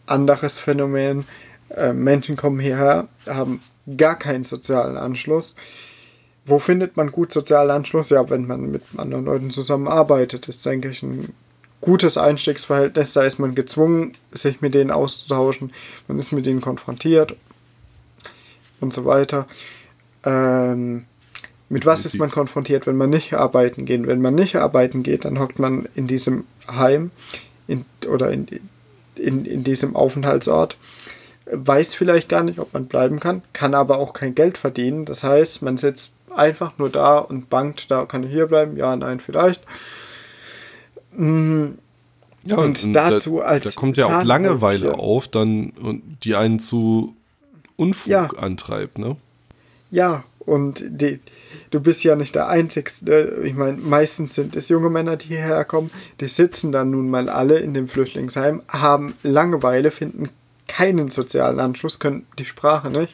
[SPEAKER 2] anderes Phänomen. Äh, Menschen kommen hierher, haben gar keinen sozialen Anschluss. Wo findet man gut sozialen Anschluss? Ja, wenn man mit anderen Leuten zusammenarbeitet. Ist, denke ich, ein gutes Einstiegsverhältnis. Da ist man gezwungen, sich mit denen auszutauschen. Man ist mit ihnen konfrontiert und so weiter. Ähm, mit was ist man konfrontiert, wenn man nicht arbeiten geht? Wenn man nicht arbeiten geht, dann hockt man in diesem Heim in, oder in, in, in diesem Aufenthaltsort, weiß vielleicht gar nicht, ob man bleiben kann, kann aber auch kein Geld verdienen. Das heißt, man sitzt einfach nur da und bangt, da kann ich hier bleiben, ja, nein, vielleicht.
[SPEAKER 1] Mm, ja, und, und dazu da, als. Da kommt ja auch Langeweile auf, dann und die einen zu Unfug ja. antreibt, ne?
[SPEAKER 2] Ja, und die, du bist ja nicht der Einzige. Ich meine, meistens sind es junge Männer, die hierher kommen. Die sitzen dann nun mal alle in dem Flüchtlingsheim, haben Langeweile, finden keinen sozialen Anschluss, können die Sprache nicht.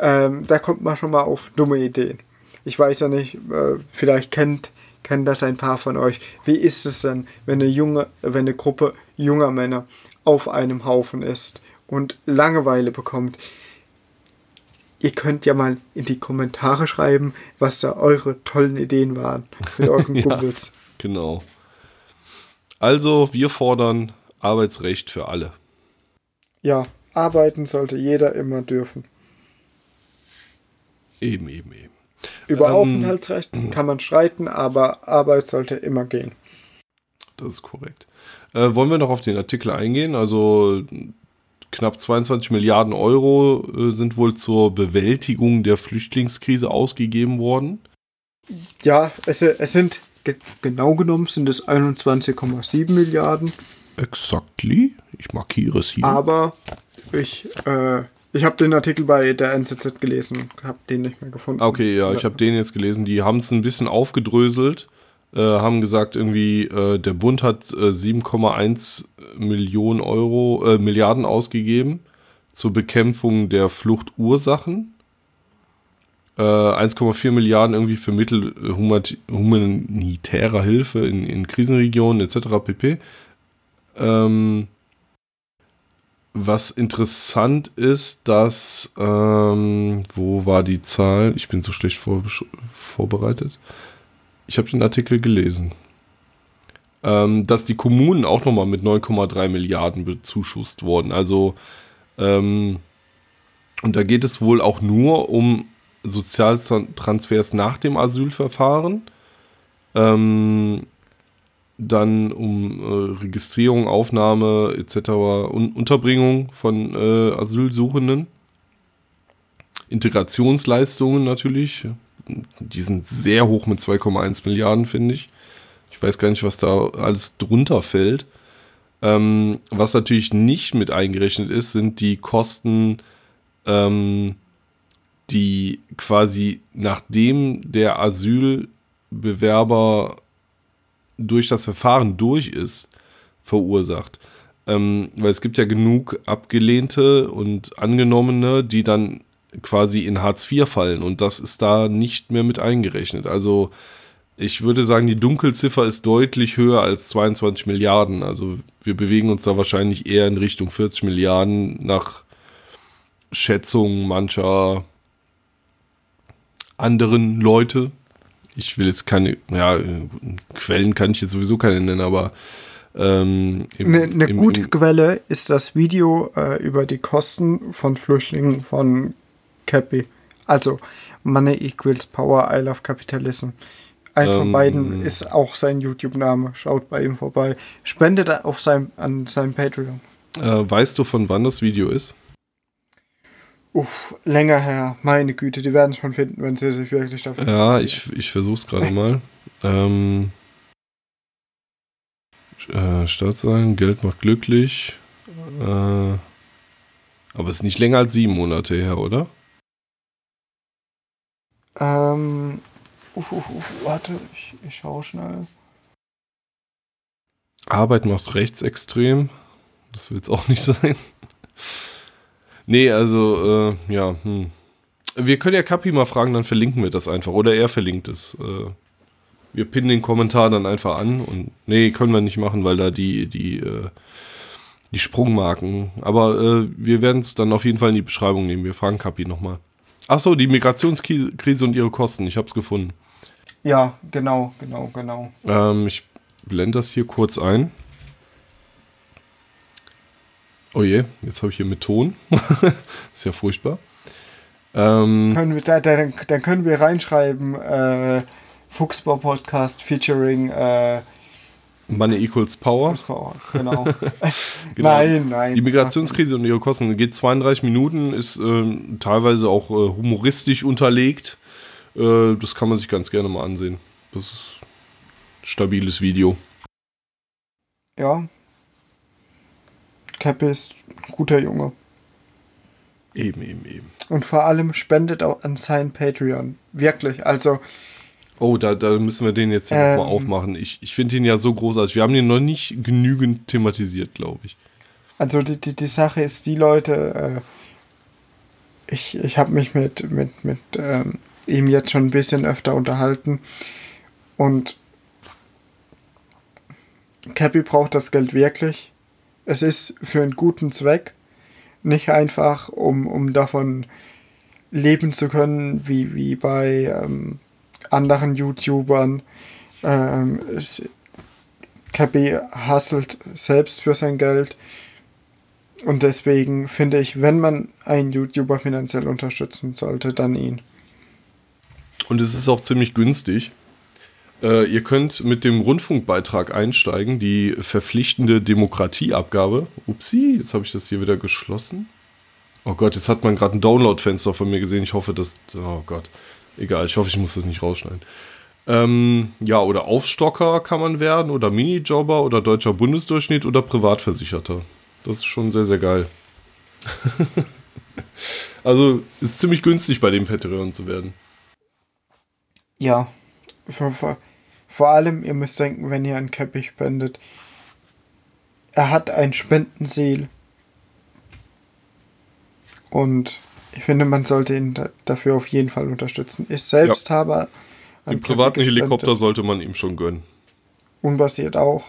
[SPEAKER 2] Ähm, da kommt man schon mal auf dumme Ideen. Ich weiß ja nicht, äh, vielleicht kennt, kennt das ein paar von euch. Wie ist es denn, wenn eine junge, wenn eine Gruppe junger Männer auf einem Haufen ist und Langeweile bekommt? Ihr könnt ja mal in die Kommentare schreiben, was da eure tollen Ideen waren mit (laughs) euren ja, Kumpels.
[SPEAKER 1] Genau. Also, wir fordern Arbeitsrecht für alle.
[SPEAKER 2] Ja, arbeiten sollte jeder immer dürfen.
[SPEAKER 1] Eben, eben, eben.
[SPEAKER 2] Über ähm, Aufenthaltsrecht (clears throat) kann man streiten, aber Arbeit sollte immer gehen.
[SPEAKER 1] Das ist korrekt. Äh, wollen wir noch auf den Artikel eingehen? Also knapp 22 Milliarden Euro äh, sind wohl zur Bewältigung der Flüchtlingskrise ausgegeben worden.
[SPEAKER 2] Ja, es, es sind genau genommen sind es 21,7 Milliarden.
[SPEAKER 1] Exactly. Ich markiere es hier.
[SPEAKER 2] Aber ich, äh, ich habe den Artikel bei der NZZ gelesen habe den nicht mehr gefunden.
[SPEAKER 1] Okay, ja, ich habe den jetzt gelesen. Die haben es ein bisschen aufgedröselt, äh, haben gesagt, irgendwie, äh, der Bund hat 7,1 äh, Millionen Euro, äh, Milliarden ausgegeben zur Bekämpfung der Fluchtursachen. 1,4 äh, Milliarden irgendwie für Mittel humanitärer Hilfe in, in Krisenregionen etc. pp. Ähm, was interessant ist, dass, ähm, wo war die Zahl? Ich bin so schlecht vor, vorbereitet. Ich habe den Artikel gelesen. Ähm, dass die Kommunen auch nochmal mit 9,3 Milliarden bezuschusst wurden. Also, ähm, und da geht es wohl auch nur um Sozialtransfers nach dem Asylverfahren. Ähm, dann um äh, Registrierung, Aufnahme etc. und Unterbringung von äh, Asylsuchenden. Integrationsleistungen natürlich. Die sind sehr hoch mit 2,1 Milliarden, finde ich. Ich weiß gar nicht, was da alles drunter fällt. Ähm, was natürlich nicht mit eingerechnet ist, sind die Kosten, ähm, die quasi nachdem der Asylbewerber durch das Verfahren durch ist, verursacht. Ähm, weil es gibt ja genug abgelehnte und angenommene, die dann quasi in Hartz IV fallen und das ist da nicht mehr mit eingerechnet. Also ich würde sagen, die Dunkelziffer ist deutlich höher als 22 Milliarden. Also wir bewegen uns da wahrscheinlich eher in Richtung 40 Milliarden nach Schätzungen mancher anderen Leute, ich will jetzt keine, ja, Quellen kann ich jetzt sowieso keine nennen, aber
[SPEAKER 2] ähm, im, eine, eine im, gute im, Quelle ist das Video äh, über die Kosten von Flüchtlingen von Cappy. Also Money equals Power, I love Capitalism. Eins ähm, von beiden ist auch sein YouTube-Name. Schaut bei ihm vorbei. Spendet auf sein, an seinem Patreon.
[SPEAKER 1] Äh, weißt du, von wann das Video ist?
[SPEAKER 2] Uff, länger her. Meine Güte, die werden es schon finden, wenn sie sich wirklich dafür
[SPEAKER 1] Ja, ich, ich versuch's gerade mal. Ähm, äh, Start sein, Geld macht glücklich. Äh, aber es ist nicht länger als sieben Monate her, oder?
[SPEAKER 2] Ähm, uff, uff, uff, warte, ich, ich schau schnell.
[SPEAKER 1] Arbeit macht rechtsextrem. Das wird's auch nicht (laughs) sein. Nee, also, äh, ja, hm. Wir können ja Kapi mal fragen, dann verlinken wir das einfach. Oder er verlinkt es. Äh, wir pinnen den Kommentar dann einfach an und nee, können wir nicht machen, weil da die, die, äh, die Sprungmarken. Aber äh, wir werden es dann auf jeden Fall in die Beschreibung nehmen. Wir fragen Kapi nochmal. Achso, die Migrationskrise und ihre Kosten. Ich habe es gefunden.
[SPEAKER 2] Ja, genau, genau, genau.
[SPEAKER 1] Ähm, ich blende das hier kurz ein. Oh je, jetzt habe ich hier mit Ton. (laughs) ist ja furchtbar.
[SPEAKER 2] Ähm, können wir, da, dann, dann, können wir reinschreiben, äh, Fuchsbau Podcast featuring äh,
[SPEAKER 1] Money equals Power.
[SPEAKER 2] power genau. (laughs)
[SPEAKER 1] genau. (laughs) Nein, nein. Die Migrationskrise und ihre Kosten geht 32 Minuten, ist äh, teilweise auch äh, humoristisch unterlegt. Äh, das kann man sich ganz gerne mal ansehen. Das ist ein stabiles Video.
[SPEAKER 2] Ja, Cappy ist ein guter Junge.
[SPEAKER 1] Eben, eben, eben.
[SPEAKER 2] Und vor allem spendet auch an sein Patreon. Wirklich, also.
[SPEAKER 1] Oh, da, da müssen wir den jetzt ähm, mal aufmachen. Ich, ich finde ihn ja so großartig. Wir haben ihn noch nicht genügend thematisiert, glaube ich.
[SPEAKER 2] Also die, die, die Sache ist, die Leute, äh, ich, ich habe mich mit, mit, mit ähm, ihm jetzt schon ein bisschen öfter unterhalten und Cappy braucht das Geld wirklich es ist für einen guten Zweck, nicht einfach, um, um davon leben zu können, wie, wie bei ähm, anderen YouTubern. Ähm, es, KB hustelt selbst für sein Geld. Und deswegen finde ich, wenn man einen YouTuber finanziell unterstützen sollte, dann ihn.
[SPEAKER 1] Und es ist auch ziemlich günstig. Äh, ihr könnt mit dem Rundfunkbeitrag einsteigen, die verpflichtende Demokratieabgabe. Upsi, jetzt habe ich das hier wieder geschlossen. Oh Gott, jetzt hat man gerade ein Download-Fenster von mir gesehen. Ich hoffe, dass. Oh Gott. Egal, ich hoffe, ich muss das nicht rausschneiden. Ähm, ja, oder Aufstocker kann man werden, oder Minijobber, oder deutscher Bundesdurchschnitt, oder Privatversicherter. Das ist schon sehr, sehr geil. (laughs) also ist ziemlich günstig bei dem Patreon zu werden.
[SPEAKER 2] Ja, vor, vor, vor allem, ihr müsst denken, wenn ihr einen Cappy spendet, er hat ein Spendenziel. Und ich finde, man sollte ihn da, dafür auf jeden Fall unterstützen. Ich selbst ja. habe.
[SPEAKER 1] Den privaten Helikopter sollte man ihm schon gönnen.
[SPEAKER 2] Unbasiert auch.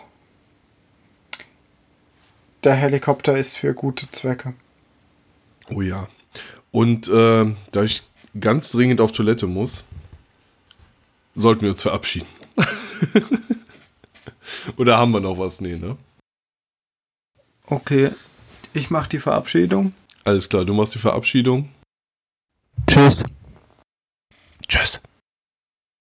[SPEAKER 2] Der Helikopter ist für gute Zwecke.
[SPEAKER 1] Oh ja. Und äh, da ich ganz dringend auf Toilette muss, sollten wir uns verabschieden. (laughs) Oder haben wir noch was? Nee, ne?
[SPEAKER 2] Okay, ich mache die Verabschiedung.
[SPEAKER 1] Alles klar, du machst die Verabschiedung.
[SPEAKER 2] Tschüss.
[SPEAKER 1] Tschüss.